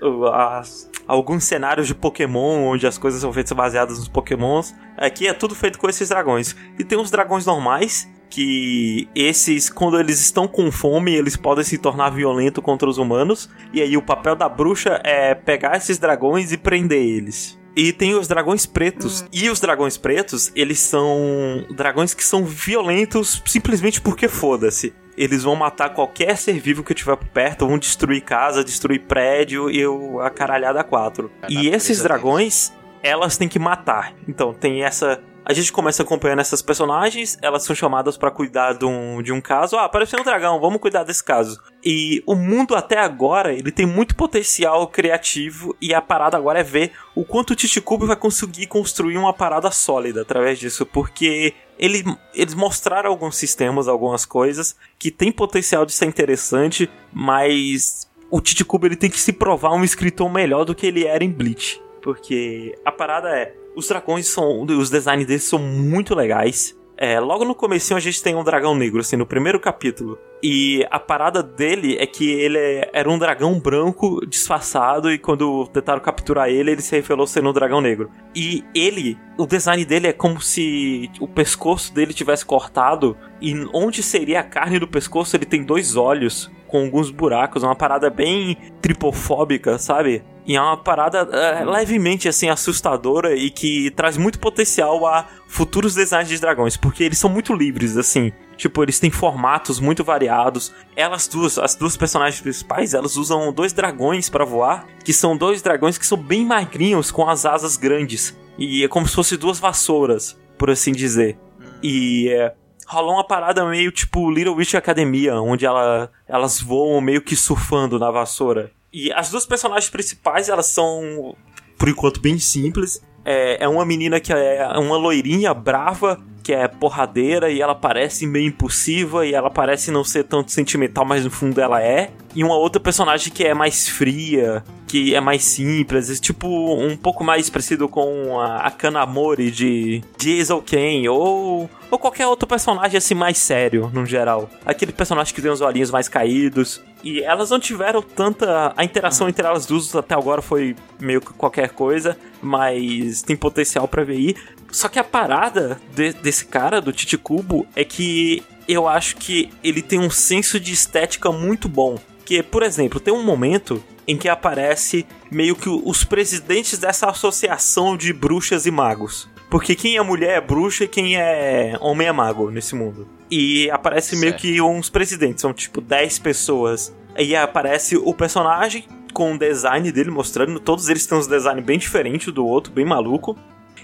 ou as, alguns cenários de Pokémon, onde as coisas são feitas baseadas nos Pokémons. Aqui é tudo feito com esses dragões. E tem os dragões normais, que esses, quando eles estão com fome, eles podem se tornar violentos contra os humanos. E aí o papel da bruxa é pegar esses dragões e prender eles. E tem os dragões pretos. Uhum. E os dragões pretos, eles são dragões que são violentos simplesmente porque foda-se. Eles vão matar qualquer ser vivo que tiver por perto, vão destruir casa, destruir prédio e a caralhada quatro. e esses dragões, elas têm que matar. Então tem essa a gente começa acompanhando essas personagens, elas são chamadas para cuidar de um, de um caso. Ah, apareceu um dragão, vamos cuidar desse caso. E o mundo até agora, ele tem muito potencial criativo e a parada agora é ver o quanto o Chichikubo vai conseguir construir uma parada sólida através disso, porque ele, eles mostraram alguns sistemas, algumas coisas que tem potencial de ser interessante, mas o Chichikubo ele tem que se provar um escritor melhor do que ele era em Bleach. Porque a parada é, os dragões são. Os designs deles são muito legais. É, logo no comecinho a gente tem um dragão negro, assim, no primeiro capítulo. E a parada dele é que ele é- era um dragão branco disfarçado e quando tentaram capturar ele, ele se revelou sendo um dragão negro. E ele, o design dele é como se o pescoço dele tivesse cortado e onde seria a carne do pescoço ele tem dois olhos com alguns buracos, uma parada bem tripofóbica, sabe? E é uma parada é, levemente assim assustadora e que traz muito potencial a futuros designs de dragões, porque eles são muito livres assim. Tipo, eles têm formatos muito variados. Elas duas, as duas personagens principais, elas usam dois dragões pra voar, que são dois dragões que são bem magrinhos com as asas grandes. E é como se fossem duas vassouras, por assim dizer. E é, rolou uma parada meio tipo Little Witch Academia, onde ela, elas voam meio que surfando na vassoura. E as duas personagens principais, elas são, por enquanto, bem simples. É, é uma menina que é uma loirinha brava, que é porradeira, e ela parece meio impulsiva, e ela parece não ser tanto sentimental, mas no fundo ela é. E uma outra personagem que é mais fria, que é mais simples, tipo um pouco mais parecido com a, a Kanamori de Diesel Ken, ou, ou qualquer outro personagem assim mais sério, no geral. Aquele personagem que tem os olhinhos mais caídos. E elas não tiveram tanta. A interação entre elas duas até agora foi meio que qualquer coisa, mas tem potencial pra ver aí. Só que a parada de- desse cara, do Titi Kubo, é que eu acho que ele tem um senso de estética muito bom. Que, por exemplo, tem um momento em que aparece meio que os presidentes dessa associação de bruxas e magos. Porque quem é mulher é bruxa e quem é homem é mago nesse mundo. E aparece meio Certo. que uns presidentes, são tipo 10 pessoas. Aí aparece o personagem com o design dele mostrando, todos eles têm uns design bem diferente do outro, bem maluco.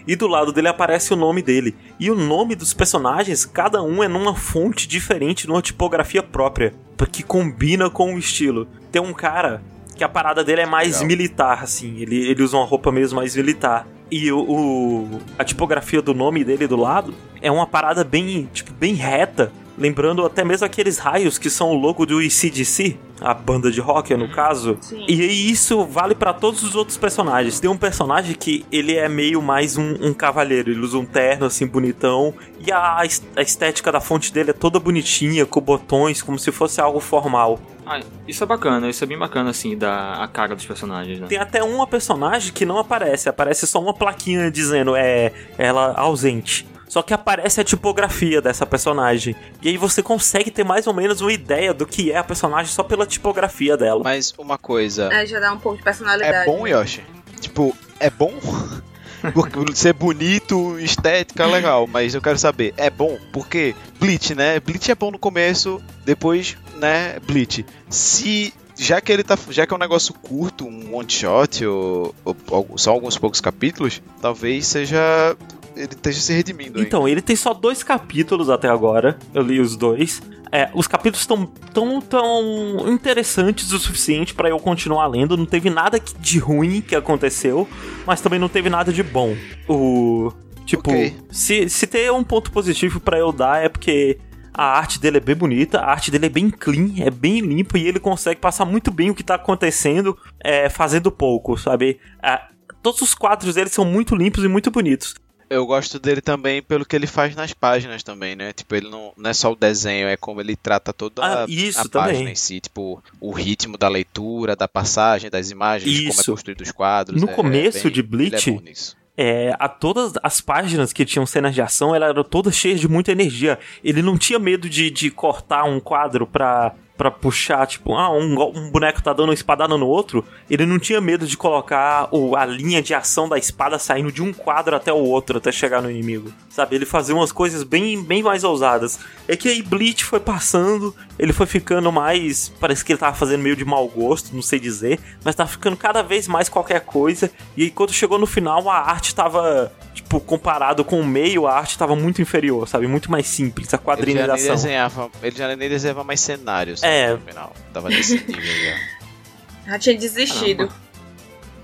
E do lado dele aparece o nome dele. E o nome dos personagens, cada um é numa fonte diferente, numa tipografia própria, que combina com o estilo. Tem um cara que a parada dele é mais Legal. militar, assim, ele, ele usa uma roupa mesmo mais militar. E o, o- a tipografia do nome dele do lado é uma parada bem, tipo, bem reta, lembrando até mesmo aqueles raios que são o logo do ECDC, a banda de rock, no caso. Sim. E isso vale pra todos os outros personagens. Tem um personagem que ele é meio mais um, um cavaleiro. Ele usa um terno assim bonitão. E a, a estética da fonte dele é toda bonitinha, com botões, como se fosse algo formal. Ah, isso é bacana, isso é bem bacana, assim, da a cara dos personagens, né? Tem até uma personagem que não aparece. Aparece só uma plaquinha dizendo é ela ausente. Só que aparece a tipografia dessa personagem. E aí você consegue ter mais ou menos uma ideia do que é a personagem só pela tipografia dela. Mas uma coisa. É, já dá um pouco de personalidade. É bom, Yoshi? Tipo, é bom? Porque ser bonito, estética, legal, mas eu quero saber, é bom? Porque Bleach, né? Bleach é bom no começo, depois, né, Bleach. Se já que ele tá, já que é um negócio curto, um one shot ou, ou- ou só alguns poucos capítulos, talvez seja ele esteja se redimindo. Então, ele tem só dois capítulos até agora. Eu li os dois. É, os capítulos estão tão, tão interessantes o suficiente pra eu continuar lendo. Não teve nada de ruim que aconteceu, mas também não teve nada de bom. O. Tipo, Ok. se, se ter um ponto positivo pra eu dar é porque a arte dele é bem bonita, a arte dele é bem clean, é bem limpa e ele consegue passar muito bem o que tá acontecendo é, fazendo pouco, sabe? Ah, todos os quadros dele são muito limpos e muito bonitos. Eu gosto dele também pelo que ele faz nas páginas também, né? Tipo, ele não, não é só o desenho, é como ele trata toda Ah, a, isso a página em si. Tipo, o ritmo da leitura, da passagem, das imagens, como é Isso. construído os quadros. No é- é começo bem- de Bleach, é é, a todas as páginas que tinham cenas de ação, elas eram todas cheias de muita energia. Ele não tinha medo de, de cortar um quadro pra, pra puxar, tipo, ah, um, um boneco tá dando uma espadada no outro. Ele não tinha medo de colocar o, a linha de ação da espada saindo de um quadro até o outro, até chegar no inimigo. Sabe? Ele fazia umas coisas bem, bem mais ousadas. É que aí Bleach foi passando, ele foi ficando mais. Parece que ele tava fazendo meio de mau gosto, não sei dizer, mas tava ficando cada vez mais qualquer coisa. E aí, quando chegou no final, a arte tava. Tipo, comparado com o meio, a arte tava muito inferior, sabe? Muito mais simples, a Ele já, nem desenhava, ele já nem desenhava mais cenários. É. No final. Tava nesse nível já. Já tinha desistido.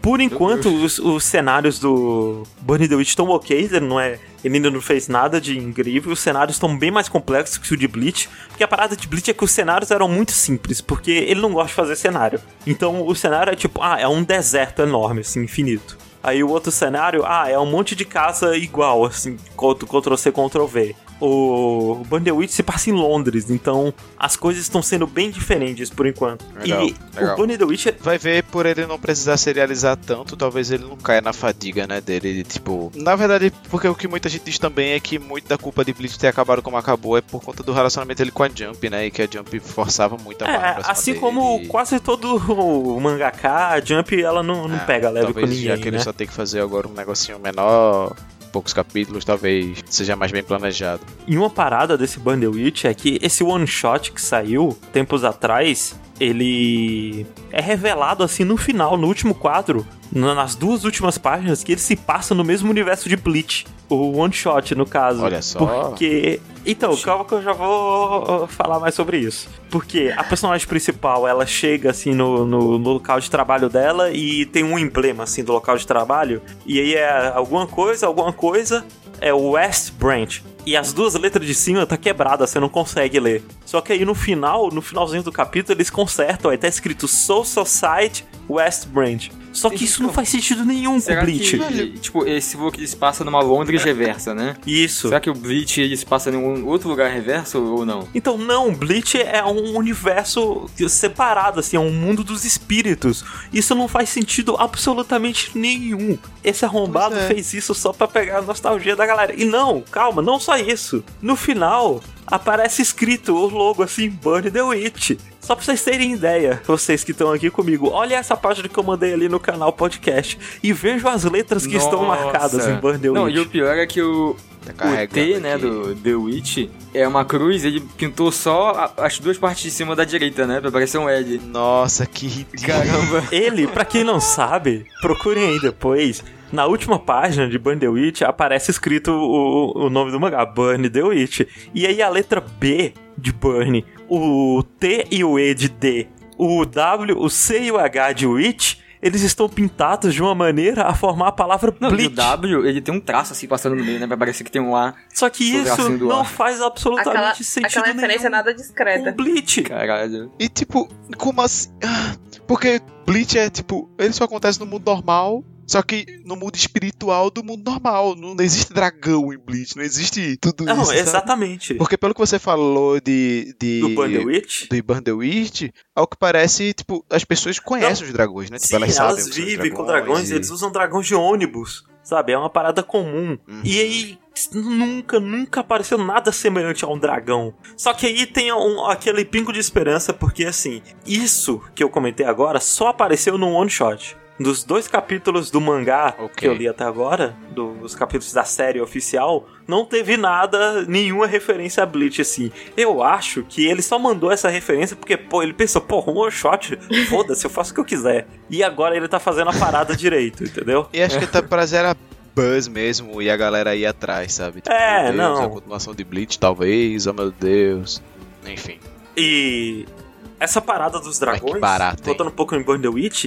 Por enquanto, os, os cenários do Bunny the Witch estão ok, não é. Ele ainda não fez nada de incrível. Os cenários estão bem mais complexos que o de Bleach. Porque a parada de Bleach é que os cenários eram muito simples, porque ele não gosta de fazer cenário. Então o cenário é tipo, ah, é um deserto enorme, assim, infinito. Aí o outro cenário, ah, é um monte de casa igual, assim, Ctrl C, Ctrl V. o Bandersnatch se passa em Londres, então as coisas estão sendo bem diferentes por enquanto. Legal, e legal. o Bandersnatch é Vai ver por ele não precisar serializar tanto, talvez ele não caia na fadiga, né, dele, de, tipo... Na verdade, porque o que muita gente diz também é que muito da culpa de Bleach ter acabado como acabou é por conta do relacionamento dele com a Jump, né, e que a Jump forçava muito a É, assim dele, como quase todo o mangaka, a Jump ela não, não É, pega leve com talvez já ninguém, que ele né? só tem que fazer agora um negocinho menor, poucos capítulos, talvez seja mais bem planejado. E uma parada desse Bandersnatch é que esse one shot que saiu tempos atrás, ele é revelado assim no final, no último quadro, na- nas duas últimas páginas, que ele se passa no mesmo universo de Bleach. O one shot, no caso. Olha só. Porque. Então, calma que eu já vou falar mais sobre isso. Porque a personagem principal, ela chega assim no, no, no local de trabalho dela e tem um emblema assim do local de trabalho. E aí é alguma coisa, alguma coisa, é o West Branch. E as duas letras de cima tá quebrada, você não consegue ler. Só que aí no final, no finalzinho do capítulo, eles consertam, aí tá escrito Soul Society West Branch. Só que isso não faz sentido nenhum com o Será Bleach. que, tipo, esse voo que se passa numa Londres reversa, né? Isso. Será que o Bleach ele se passa em um outro lugar reverso ou não? Então, não, Bleach é um universo separado, assim, é um mundo dos espíritos. Isso não faz sentido absolutamente nenhum. Esse arrombado é. fez isso só pra pegar a nostalgia da galera. E não, calma, não só isso. No final, aparece escrito o logo assim, Burn the Witch. Só pra vocês terem ideia, vocês que estão aqui comigo, olha essa página que eu mandei ali no canal podcast e vejam as letras que estão Nossa. marcadas em Burn the Não, Witch. e o pior é que o, Tá o T, né, aqui. do The Witch, é uma cruz, ele pintou só as duas partes de cima da direita, né? Pra parecer um L. Nossa, que ridículo. Caramba. Ele, pra quem não sabe, procurem aí depois. Na última página de Burn the Witch aparece escrito o, o nome do mangá, Burn the Witch. E aí a letra B de Burn, o T e o E de D, o W, o C e o H de Witch, eles estão pintados de uma maneira a formar a palavra Não, o. W, ele tem um traço assim passando no meio, né? Pra parecer que tem um A. Só que isso não ar. faz absolutamente Aquela, sentido aquela referência nenhum nada com discreta. Bleach. Caralho. E tipo, como assim? Ah, Porque Bleach é tipo, ele só acontece no mundo normal, só que no mundo espiritual do mundo normal. Não existe dragão em Bleach, não existe tudo Não, isso. sabe? exatamente. Porque pelo que você falou de. de Do Burn the Witch. do Burn the Witch, ao que parece, tipo, as pessoas conhecem os dragões, né? Tipo, Sim, elas elas, vivem com dragões, e- eles usam dragões de ônibus, sabe? É uma parada comum. Uhum. E aí, nunca, nunca apareceu nada semelhante a um dragão. Só que aí tem um- aquele pingo de esperança, porque assim, isso que eu comentei agora só apareceu num one shot. Dos dois capítulos do mangá Ok. que eu li até agora, dos capítulos da série oficial, não teve nada, nenhuma referência a Bleach, assim. Eu acho que ele só mandou essa referência porque, pô, ele pensou, pô, um one shot, foda-se, eu faço o que eu quiser. E agora ele tá fazendo a parada direito, entendeu? E acho que tá pra zero buzz mesmo e a galera ir atrás, sabe? Tipo, É, Deus, não. A continuação de Bleach, talvez, oh meu Deus. Enfim. E essa parada dos dragões, que barato, voltando um pouco em Burn the Witch,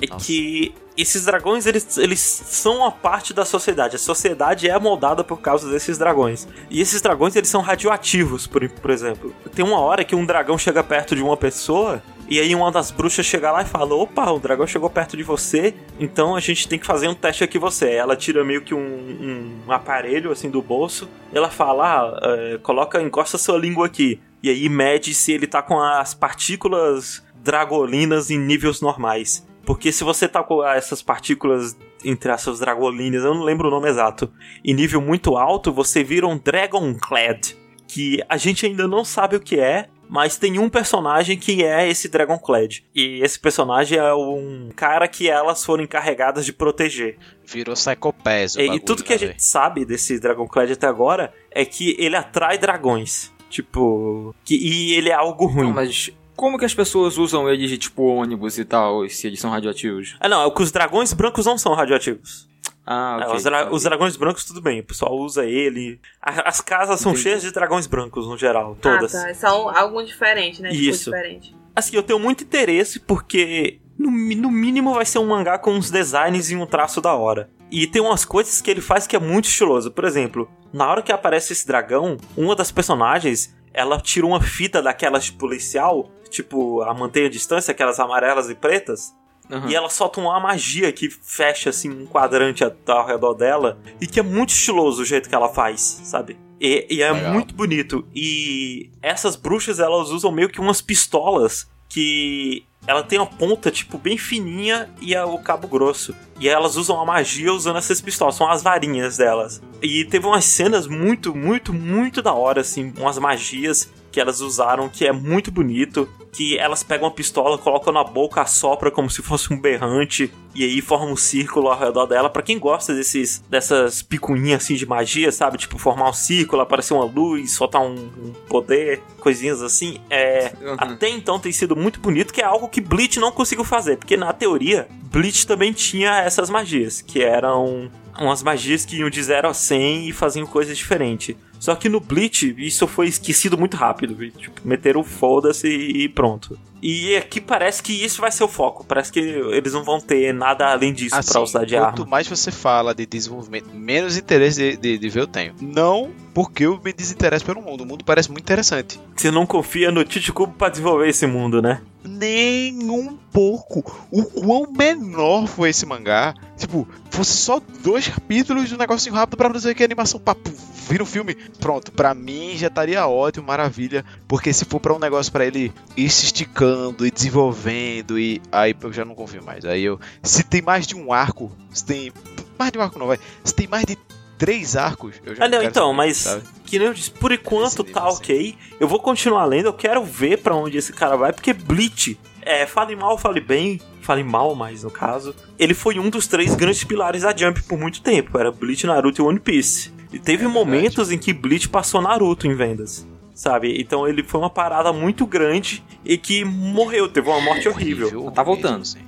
é Nossa. que esses dragões, eles, eles são uma parte da sociedade. A sociedade é moldada por causa desses dragões. E esses dragões, eles são radioativos, por, por exemplo. Tem uma hora que um dragão chega perto de uma pessoa... E aí uma das bruxas chega lá e fala: Opa, o dragão chegou perto de você, então a gente tem que fazer um teste aqui você. Ela tira meio que um, um aparelho assim do bolso. Ela fala: ah, é, coloca, encosta sua língua aqui. E aí mede se ele tá com as partículas dragolinas em níveis normais. Porque se você tá com essas partículas entre essas dragolinas, eu não lembro o nome exato, em nível muito alto, você vira um Dragonclad. Que a gente ainda não sabe o que é, mas tem um personagem que é esse Dragonclad. E esse personagem é um cara que elas foram encarregadas de proteger. Virou Psychopass. o É, e bagulho, tudo que a né, gente sabe desse Dragonclad até agora é que ele atrai dragões. Tipo. Que, e ele é algo ruim. Não, mas como que as pessoas usam eles de tipo ônibus e tal, se eles são radioativos? Ah, não, é que os dragões brancos não são radioativos. Ah, É, ok. os, dra- ok. os dragões brancos, tudo bem, o pessoal usa ele. A- as casas são Entendi. cheias de dragões brancos, no geral, todas. Ah, tá. São algo diferente, né? Tipo, Isso. diferente. Assim, eu tenho muito interesse porque, no, no mínimo, vai ser um mangá com uns designs e um traço da hora. E tem umas coisas que ele faz que é muito estiloso. Por exemplo, na hora que aparece esse dragão, uma das personagens, ela tira uma fita daquelas de policial, tipo a mantenha a distância, aquelas amarelas e pretas, Aham. e ela solta uma magia que fecha assim um quadrante ao redor dela e que é muito estiloso o jeito que ela faz, sabe? E, e é Legal. muito bonito. E essas bruxas, elas usam meio que umas pistolas que ela tem a ponta, tipo, bem fininha e é o cabo grosso. E elas usam a magia usando essas pistolas, são as varinhas delas. E teve umas cenas muito, muito, muito da hora, assim, umas magias que elas usaram que é muito bonito. Que elas pegam a pistola, colocam na boca, assopra como se fosse um berrante, e aí forma um círculo ao redor dela. Pra quem gosta desses dessas picuinhas assim de magia, sabe? Tipo, formar um círculo, aparecer uma luz, soltar um, um poder, coisinhas assim. É. Uhum. Até então tem sido muito bonito, que é algo que Bleach não conseguiu fazer. Porque na teoria, Bleach também tinha essas magias, que eram umas magias que iam de 0 a 100 e faziam coisas diferentes. Só que no Bleach, isso foi esquecido muito rápido. viu? Tipo, meteram o foda-se e pronto. E aqui parece que isso vai ser o foco. Parece que eles não vão ter nada além disso Assim, pra usar de quanto arma. mais você fala de desenvolvimento, menos interesse de, de, de ver eu tenho. Não porque eu me desinteresso pelo mundo. O mundo parece muito interessante. Você não confia no Chichikubo pra desenvolver esse mundo, né? Nem um pouco. O quão menor foi esse mangá. Tipo, fosse só dois capítulos de um negocinho rápido pra dizer que a animação papo, vira um filme. Pronto, pra mim já estaria ótimo, maravilha. Porque se for pra um negócio pra ele ir se esticando e desenvolvendo, e aí eu já não confio mais. Aí eu. Se tem mais de um arco, se tem. Mais de um arco não, vai. Se tem mais de três arcos, eu já Ah, não, quero então, saber, mas sabe? que nem eu disse, por enquanto tá assim. ok. Eu vou continuar lendo, eu quero ver pra onde esse cara vai, porque Bleach, é, fale mal, fale bem, fale mal mais no caso, ele foi um dos três grandes pilares da Jump por muito tempo. Era Bleach, Naruto e One Piece. E teve É momentos em que Bleach passou Naruto em vendas. Sabe? Então ele foi uma parada muito grande e que morreu, teve uma morte horrível. Tá voltando. assim.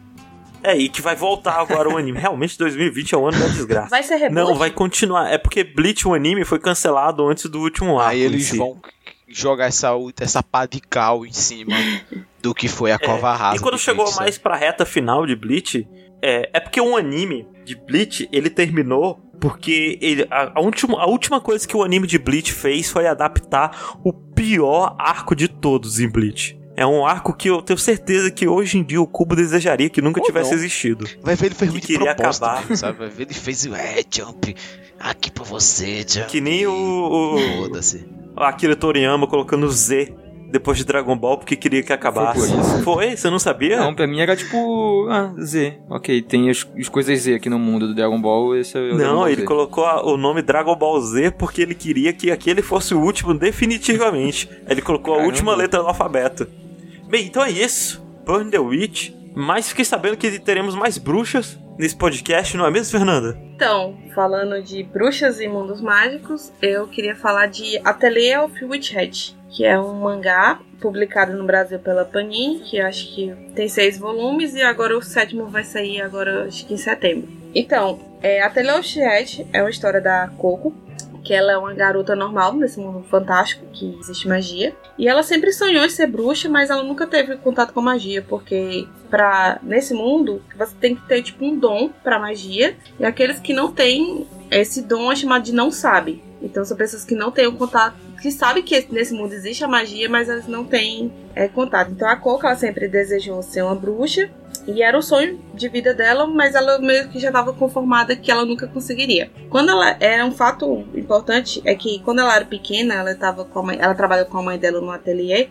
É, e que vai voltar agora o anime. Realmente 2020 é o ano da desgraça. Vai ser reboot? Não, vai continuar. É porque Bleach, o anime, foi cancelado antes do último arco. Aí eles si. vão jogar essa, essa pá de cal em cima do que foi a cova rasa. É, E quando do chegou Bleach, mais pra reta final de Bleach, é, é porque o anime de Bleach, ele terminou porque ele, a, a última, a última coisa que o anime de Bleach fez foi adaptar o pior arco de todos em Bleach. É um arco que eu tenho certeza que hoje em dia o Cubo desejaria que nunca Ou tivesse não. existido. Vai ver, ele fez que muito queria acabar. sabe? Vai ver, ele fez o é, Jump, aqui pra você, Jump. Que nem o, o, Foda-se. o Akira Toriyama colocando Z depois de Dragon Ball porque queria que acabasse. Foi por isso? Foi? Você não sabia? Não, pra mim era tipo. Ah, Z. Ok, tem as, as coisas Z aqui no mundo do Dragon Ball. Esse é o Dragon Não, Ball ele Z. colocou a- o nome Dragon Ball Z porque ele queria que aquele fosse o último definitivamente. Ele colocou a Caramba. última letra do alfabeto. Bem, então é isso. Burn the Witch. Mas fiquei sabendo que teremos mais bruxas nesse podcast, não é mesmo, Fernanda? Então, falando de bruxas e mundos mágicos, eu queria falar de Atelier of Witch Hat, que é um mangá publicado no Brasil pela Panini, que acho que tem seis volumes e agora o sétimo vai sair agora acho que em setembro. Então, é, Atelier of Witch Hat é uma história da Coco, que ela é uma garota normal nesse mundo fantástico que existe magia. E ela sempre sonhou em ser bruxa, mas ela nunca teve contato com magia, porque para nesse mundo você tem que ter tipo um dom para magia, e aqueles que não têm esse dom é chamado de não sabe. Então são pessoas que não têm o contato, que sabem que nesse mundo existe a magia, mas elas não têm é, contato. Então a Coco ela sempre desejou ser uma bruxa, e era o sonho de vida dela, mas ela meio que já estava conformada que ela nunca conseguiria. Quando ela era um fato importante é que quando ela era pequena, ela tava com mãe, ela trabalhou com a mãe dela no ateliê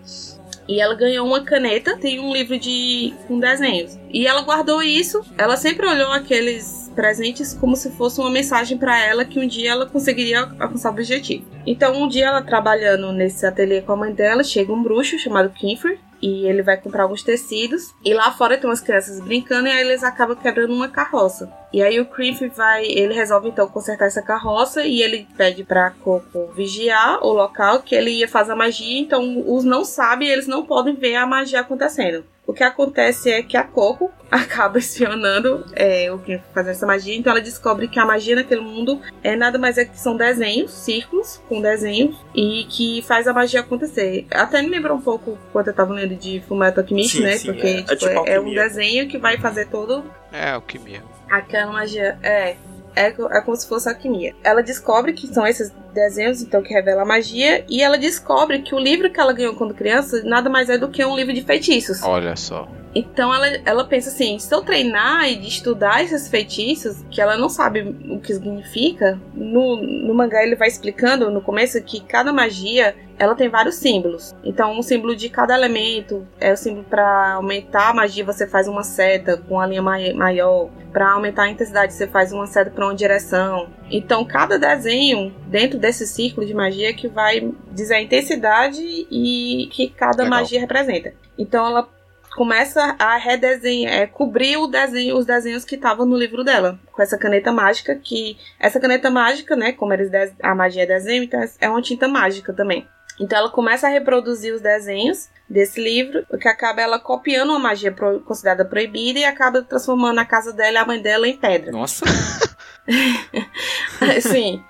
e ela ganhou uma caneta e um livro de com desenhos. E ela guardou isso. Ela sempre olhou aqueles presentes como se fosse uma mensagem para ela que um dia ela conseguiria alcançar o objetivo. Então, um dia ela trabalhando nesse ateliê com a mãe dela, chega um bruxo chamado Kinfer e ele vai comprar alguns tecidos. E lá fora tem umas crianças brincando e aí eles acabam quebrando uma carroça. E aí o Criff vai, ele resolve então consertar essa carroça e ele pede pra Coco vigiar o local que ele ia fazer a magia, então os não sabem, eles não podem ver a magia acontecendo. O que acontece é que a Coco acaba espionando é, o Criff fazendo essa magia, então ela descobre que a magia naquele mundo é nada mais é que são desenhos, círculos com desenhos e que faz a magia acontecer. Até me lembrou um pouco quando eu tava lendo de Fullmetal Alchemist, Sim, né? sim, Porque é- é tipo, tipo é, é um alquimia. desenho que vai fazer todo É, alquimia. Aquela magia. É. É, é como se fosse alquimia. Ela descobre que são esses desenhos, então, que revela a magia. E ela descobre que o livro que ela ganhou quando criança nada mais é do que um livro de feitiços. Olha só. Então ela, ela pensa assim: se eu treinar e estudar esses feitiços, que ela não sabe o que significa, no, no mangá ele vai explicando no começo que cada magia ela tem vários símbolos. Então, um símbolo de cada elemento é o símbolo para aumentar a magia, você faz uma seta com a linha maior. Para aumentar a intensidade, você faz uma seta para uma direção. Então, cada desenho dentro desse círculo de magia que vai dizer a intensidade e que cada Legal. magia representa. Então, ela começa a redesenhar, é, cobrir o desenho, os desenhos que estavam no livro dela, com essa caneta mágica, que essa caneta mágica, né, como eles a magia é desenho, então é uma tinta mágica também. Então ela começa a reproduzir os desenhos desse livro, o que acaba ela copiando uma magia pro, considerada proibida e acaba transformando a casa dela e a mãe dela em pedra. Nossa! Sim.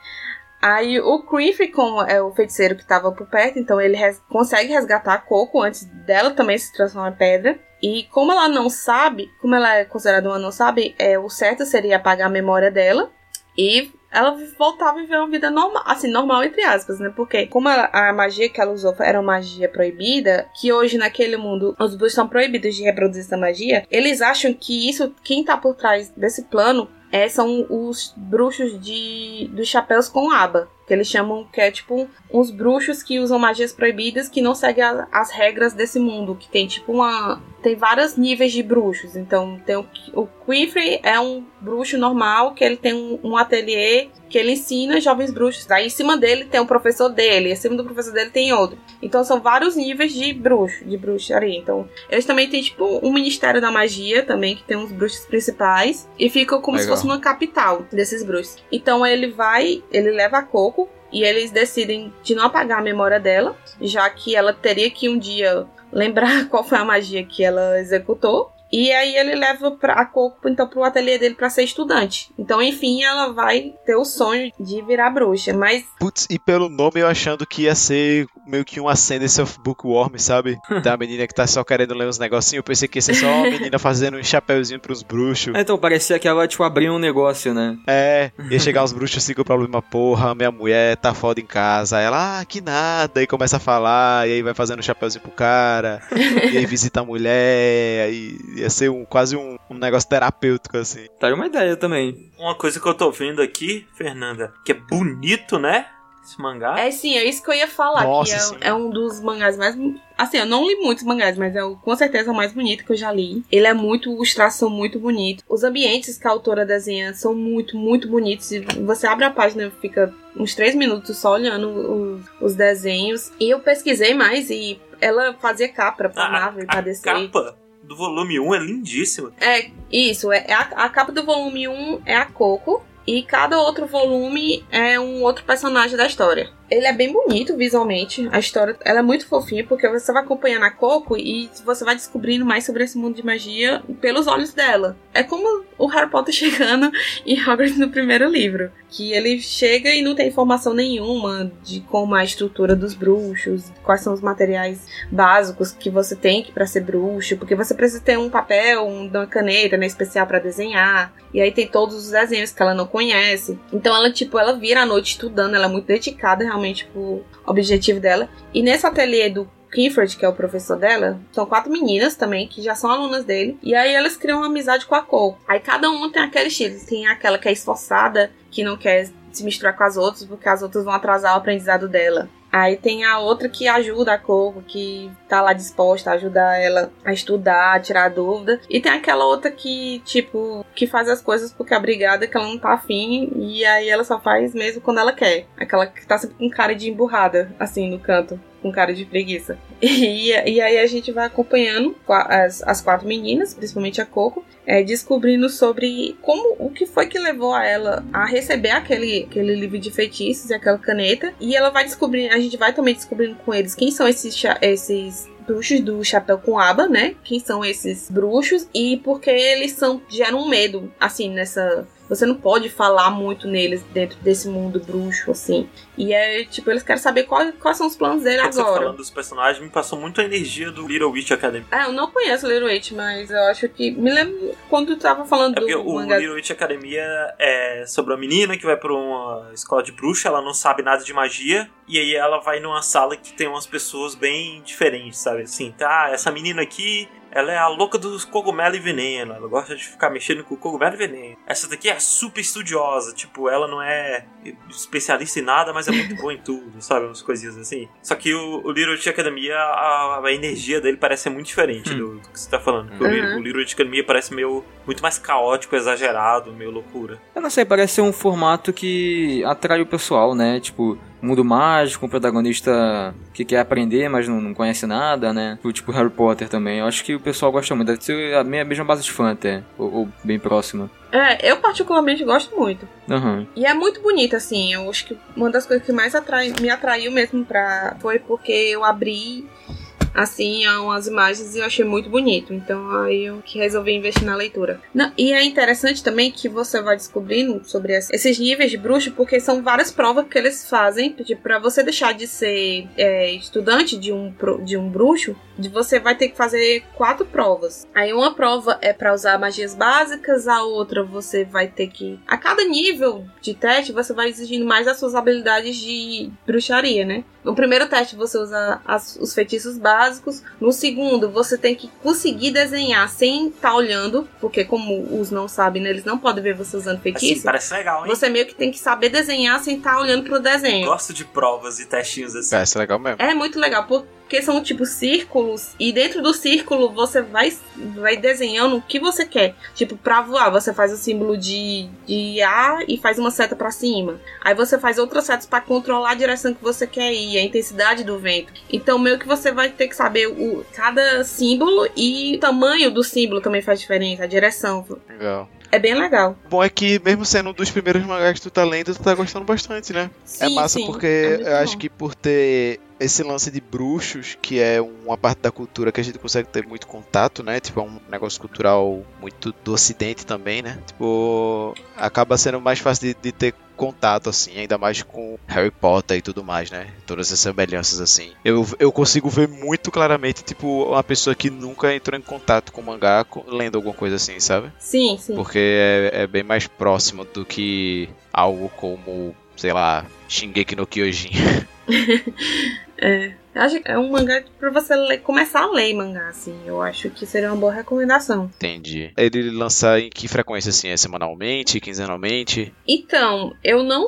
Aí o Creepy, como é o feiticeiro que estava por perto, então ele res consegue resgatar a Coco antes dela também se transformar em pedra. E como ela não sabe, como ela é considerada uma não sabe, é, o certo seria apagar a memória dela e ela voltava a viver uma vida normal, assim, normal entre aspas, né? Porque como a magia que ela usou era uma magia proibida, que hoje naquele mundo os bruxos são proibidos de reproduzir essa magia, eles acham que isso, quem tá por trás desse plano é, são os bruxos de dos chapéus com aba que eles chamam que é tipo uns bruxos que usam magias proibidas que não seguem a, as regras desse mundo, que tem tipo uma tem vários níveis de bruxos. Então tem o, o Quifrey é um bruxo normal que ele tem um, um ateliê que ele ensina jovens bruxos. Daí em cima dele tem um professor dele, em cima do professor dele tem outro. Então são vários níveis de bruxo, de bruxaria. Então eles também têm tipo um ministério da magia também que tem uns bruxos principais e fica como Legal. se fosse uma capital desses bruxos. Então ele vai, ele leva a Coco e eles decidem de não apagar a memória dela, já que ela teria que um dia lembrar qual foi a magia que ela executou. E aí ele leva pra, a Coco então pro ateliê dele para ser estudante. Então, enfim, ela vai ter o sonho de virar bruxa, mas Putz, e pelo nome eu achando que ia ser meio que um Ascendance of Bookworm, sabe? Da menina que tá só querendo ler uns negocinhos. Eu pensei que ia ser só uma menina fazendo um chapéuzinho pros bruxos. É, então, parecia que ela, tipo, abria um negócio, né? É, ia chegar os bruxos assim com o problema, porra, minha mulher tá foda em casa. Aí ela, ah, que nada. E começa a falar, e aí vai fazendo um chapéuzinho pro cara. e aí visita a mulher. Aí ia ser um, quase um, um negócio terapêutico, assim. Tá uma ideia também. Uma coisa que eu tô vendo aqui, Fernanda, que é bonito, né? esse mangá? É sim, é isso que eu ia falar. Nossa, que é, é, um dos mangás mais. Assim, eu não li muitos mangás, mas é o, com certeza o mais bonito que eu já li. Ele é muito. Ilustração muito bonito. Os ambientes que a autora desenha são muito, muito bonitos. E você abre a página e fica uns três minutos só olhando os, os desenhos. E eu pesquisei mais e ela fazia capa pra ah, Marvel e pra DC. Capa? Do volume 1 é lindíssima. É, isso. É, a, a capa do volume 1 é a Coco. E cada outro volume é um outro personagem da história. Ele é bem bonito visualmente. A história ela é muito fofinha porque você vai acompanhando a Coco e você vai descobrindo mais sobre esse mundo de magia pelos olhos dela. É como o Harry Potter chegando em Hogwarts no primeiro livro, que ele chega e não tem informação nenhuma de como é a estrutura dos bruxos, quais são os materiais básicos que você tem para ser bruxo, porque você precisa ter um papel, uma caneta, né, especial para desenhar. E aí tem todos os desenhos que ela não conhece. Então ela tipo, ela vira a noite estudando, ela é muito dedicada realmente pro objetivo dela. E nesse ateliê do Clifford, que é o professor dela, são quatro meninas também, que já são alunas dele. E aí elas criam uma amizade com a Cole. Aí cada uma tem aquele estilo. Tem aquela que é esforçada, que não quer se misturar com as outras, porque as outras vão atrasar o aprendizado dela. Aí tem a outra que ajuda a Coco, que tá lá disposta a ajudar ela a estudar, a tirar dúvida. E tem aquela outra que, tipo, que faz as coisas porque é obrigada, que ela não tá afim, e aí ela só faz mesmo quando ela quer. Aquela que tá sempre com cara de emburrada, assim, no canto com cara de preguiça. E, e aí a gente vai acompanhando as, as quatro meninas, principalmente a Coco, é, descobrindo sobre como o que foi que levou a ela a receber aquele, aquele livro de feitiços e aquela caneta. E ela vai descobrindo, a gente vai também descobrindo com eles quem são esses, esses bruxos do chapéu com aba, né? Quem são esses bruxos e porque eles são geram um medo assim nessa você não pode falar muito neles dentro desse mundo bruxo, assim. E é, tipo, eles querem saber qual, quais são os planos dele agora. Você falando dos personagens, me passou muito a energia do Little Witch Academy. É, eu não conheço Little Witch, mas eu acho que. Me lembro quando tu tava falando é do. O mangá... Little Witch Academia é sobre uma menina que vai pra uma escola de bruxa, ela não sabe nada de magia, e aí ela vai numa sala que tem umas pessoas bem diferentes, sabe? Assim, tá, essa menina aqui ela é a louca dos cogumelo e veneno. Ela gosta de ficar mexendo com cogumelo e veneno. Essa daqui é super estudiosa. Tipo, ela não é especialista em nada, mas é muito boa em tudo, sabe? Umas coisinhas assim. Só que o, o Little Witch Academia, a, a, energia dele parece ser muito diferente hum. do, do, que você tá falando. Uhum. O, o Little Witch Academia parece meio muito mais caótico, exagerado, meio loucura. Eu não sei, parece ser um formato que atrai o pessoal, né? Tipo, mundo mágico, um protagonista que quer aprender, mas não, não conhece nada, né? Tipo Harry Potter também. Eu acho que o pessoal gosta muito. Deve ser a mesma base de fã até, ou, ou bem próxima. É, eu particularmente gosto muito. Uhum. E é muito bonito, assim. Eu acho que uma das coisas que mais atrai, me atraiu mesmo pra. Foi porque eu abri assim, umas imagens e eu achei muito bonito. Então aí eu resolvi investir na leitura. Não, e é interessante também que você vai descobrindo sobre esses níveis de bruxo, porque são várias provas que eles fazem para você deixar de ser é, estudante de um, de um bruxo. Você vai ter que fazer quatro provas. Aí uma prova é para usar magias básicas, a outra você vai ter que. A cada nível de teste, você vai exigindo mais das suas habilidades de bruxaria, né? No primeiro teste você usa as, os feitiços básicos. No segundo, você tem que conseguir desenhar sem estar tá olhando, porque como os não sabem, né, eles não podem ver você usando feitiço. Assim, parece legal, hein? Você meio que tem que saber desenhar sem estar tá olhando pro desenho. Gosto de provas e testinhos assim. Parece legal mesmo. É muito legal, porque porque são tipo círculos e dentro do círculo você vai, vai desenhando o que você quer. Tipo, pra voar, você faz o símbolo de, de A e faz uma seta para cima. Aí você faz outras setas para controlar a direção que você quer ir, a intensidade do vento. Então, meio que você vai ter que saber o, cada símbolo e o tamanho do símbolo também faz diferença, a direção. Legal. É bem legal. Bom é que, mesmo sendo um dos primeiros mangás que tu tá lendo, tu tá gostando bastante, né? Sim, é massa sim. porque é eu acho que por ter esse lance de bruxos, que é uma parte da cultura que a gente consegue ter muito contato, né? Tipo, é um negócio cultural muito do ocidente também, né? Tipo, acaba sendo mais fácil de, de ter contato, assim, ainda mais com Harry Potter e tudo mais, né? Todas essas semelhanças, assim. Eu, eu consigo ver muito claramente, tipo, uma pessoa que nunca entrou em contato com mangá lendo alguma coisa assim, sabe? Sim, sim. Porque é, é bem mais próximo do que algo como, sei lá, Shingeki no Kyojin. é. Eu acho que é um mangá pra você ler, começar a ler mangá, assim. Eu acho que seria uma boa recomendação. Entendi. Ele lança em que frequência, assim? É semanalmente, quinzenalmente? Então, eu não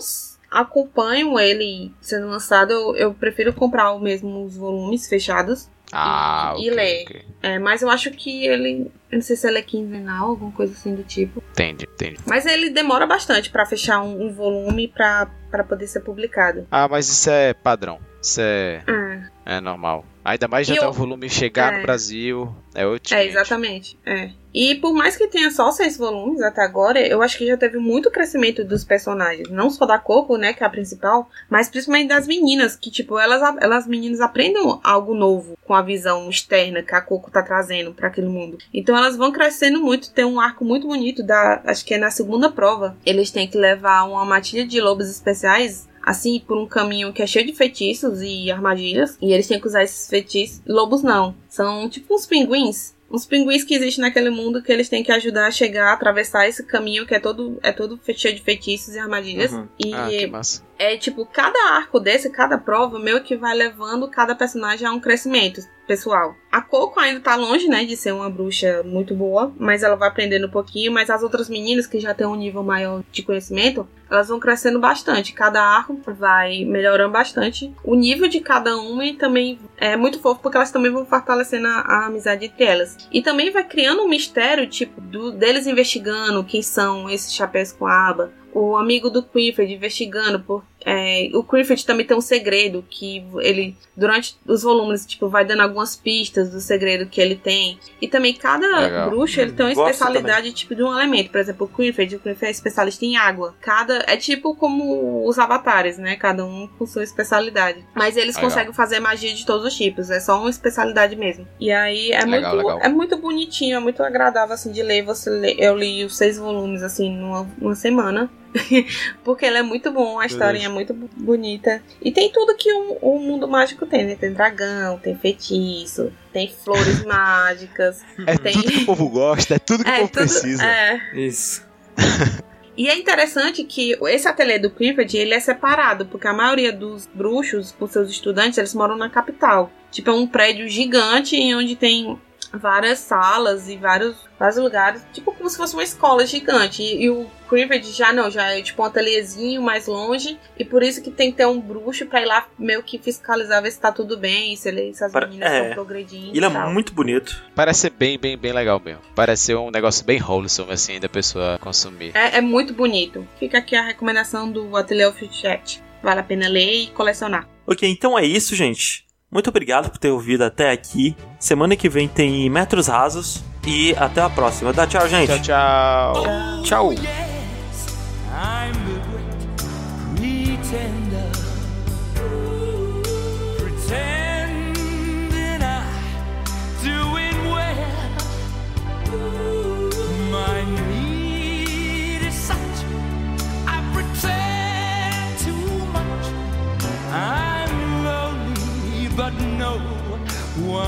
acompanho ele sendo lançado. Eu, eu prefiro comprar mesmo os volumes fechados. Ah, e, okay, ler. Okay. É, mas eu acho que ele. Eu não sei se ele é quinzenal, alguma coisa assim do tipo. Entendi, entendi. Mas ele demora bastante para fechar um, um volume para poder ser publicado. Ah, mas isso é padrão. Isso é. Ah. É normal. Ainda mais já até o volume chegar é. no Brasil. É outro. É, exatamente. É. E por mais que tenha só seis volumes até agora, eu acho que já teve muito crescimento dos personagens. Não só da Coco, né, que é a principal, mas principalmente das meninas, que, tipo, elas, elas meninas aprendem algo novo com a visão externa que a Coco tá trazendo para aquele mundo. Então elas vão crescendo muito, tem um arco muito bonito da. Acho que é na segunda prova. Eles têm que levar uma matilha de lobos especiais assim, por um caminho que é cheio de feitiços e armadilhas. E eles têm que usar esses feitiços. Lobos não. São tipo uns pinguins. Uns pinguins que existem naquele mundo que eles têm que ajudar a chegar, a atravessar esse caminho que é todo, é todo cheio de feitiços e armadilhas. Uhum. E Ah, que massa. é tipo, cada arco desse, cada prova, meio que vai levando cada personagem a um crescimento pessoal. A Coco ainda tá longe, né, de ser uma bruxa muito boa, mas ela vai aprendendo um pouquinho, mas as outras meninas que já têm um nível maior de conhecimento, elas vão crescendo bastante. Cada arco vai melhorando bastante o nível de cada uma e também é muito fofo porque elas também vão fortalecendo a, a amizade entre elas. E também vai criando um mistério, tipo, do, deles investigando quem são esses chapéus com aba. O amigo do Clifford investigando por é, o Clifford também tem um segredo que ele, durante os volumes, tipo, vai dando algumas pistas do segredo que ele tem. E também cada Legal. bruxo, ele tem uma Gosto especialidade, tipo, de um elemento. Por exemplo, o Clifford, o Clifford é especialista em água. Cada, é tipo como os avatares, né? Cada um com sua especialidade. Mas eles Legal. conseguem fazer magia de todos os tipos. É só uma especialidade mesmo. E aí é Legal, muito, legal. é muito bonitinho, é muito agradável, assim, de ler. Você lê, eu li os seis volumes, assim, numa, numa semana. Porque ele é muito bom, a historinha é muito bonita. E tem tudo que um, um mundo mágico tem, né? Tem dragão, tem feitiço, tem flores mágicas. É tem... tudo que o povo gosta, é tudo que o É, povo tudo- precisa. é. Isso. E é interessante que esse ateliê do Clifford, ele é separado, porque a maioria dos bruxos, com seus estudantes, eles moram na capital. Tipo, é um prédio gigante em onde tem várias salas e vários, vários lugares, tipo como se fosse uma escola gigante. E, e o Cribbage já não, já é tipo um ateliêzinho mais longe, e por isso que tem que ter um bruxo pra ir lá meio que fiscalizar, ver se tá tudo bem, se, ele, se as Para- meninas é. estão progredindo. Ele é e tal. muito bonito. Parece ser bem, bem, bem legal mesmo. Parece ser um negócio bem wholesome, assim, da pessoa consumir. É, é muito bonito. Fica aqui a recomendação do Ateliê Chat. Vale a pena ler e colecionar. Ok, então é isso, gente. Muito obrigado por ter ouvido até aqui. Semana que vem tem Metros Rasos. E até a próxima. Dá tchau, gente. Tchau, tchau. Tchau!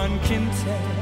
One can tell.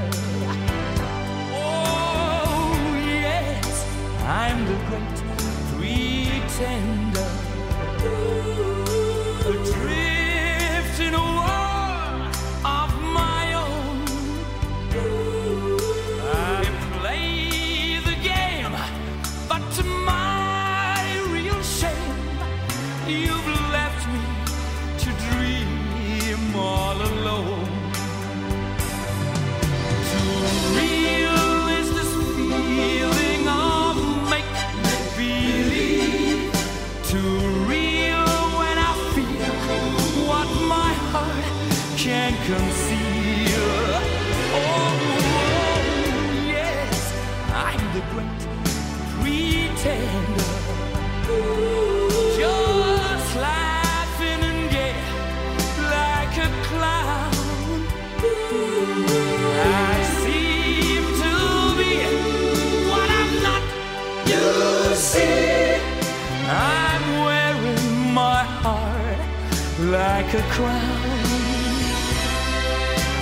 Like a crown,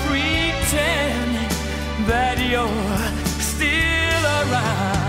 pretending that you're still around.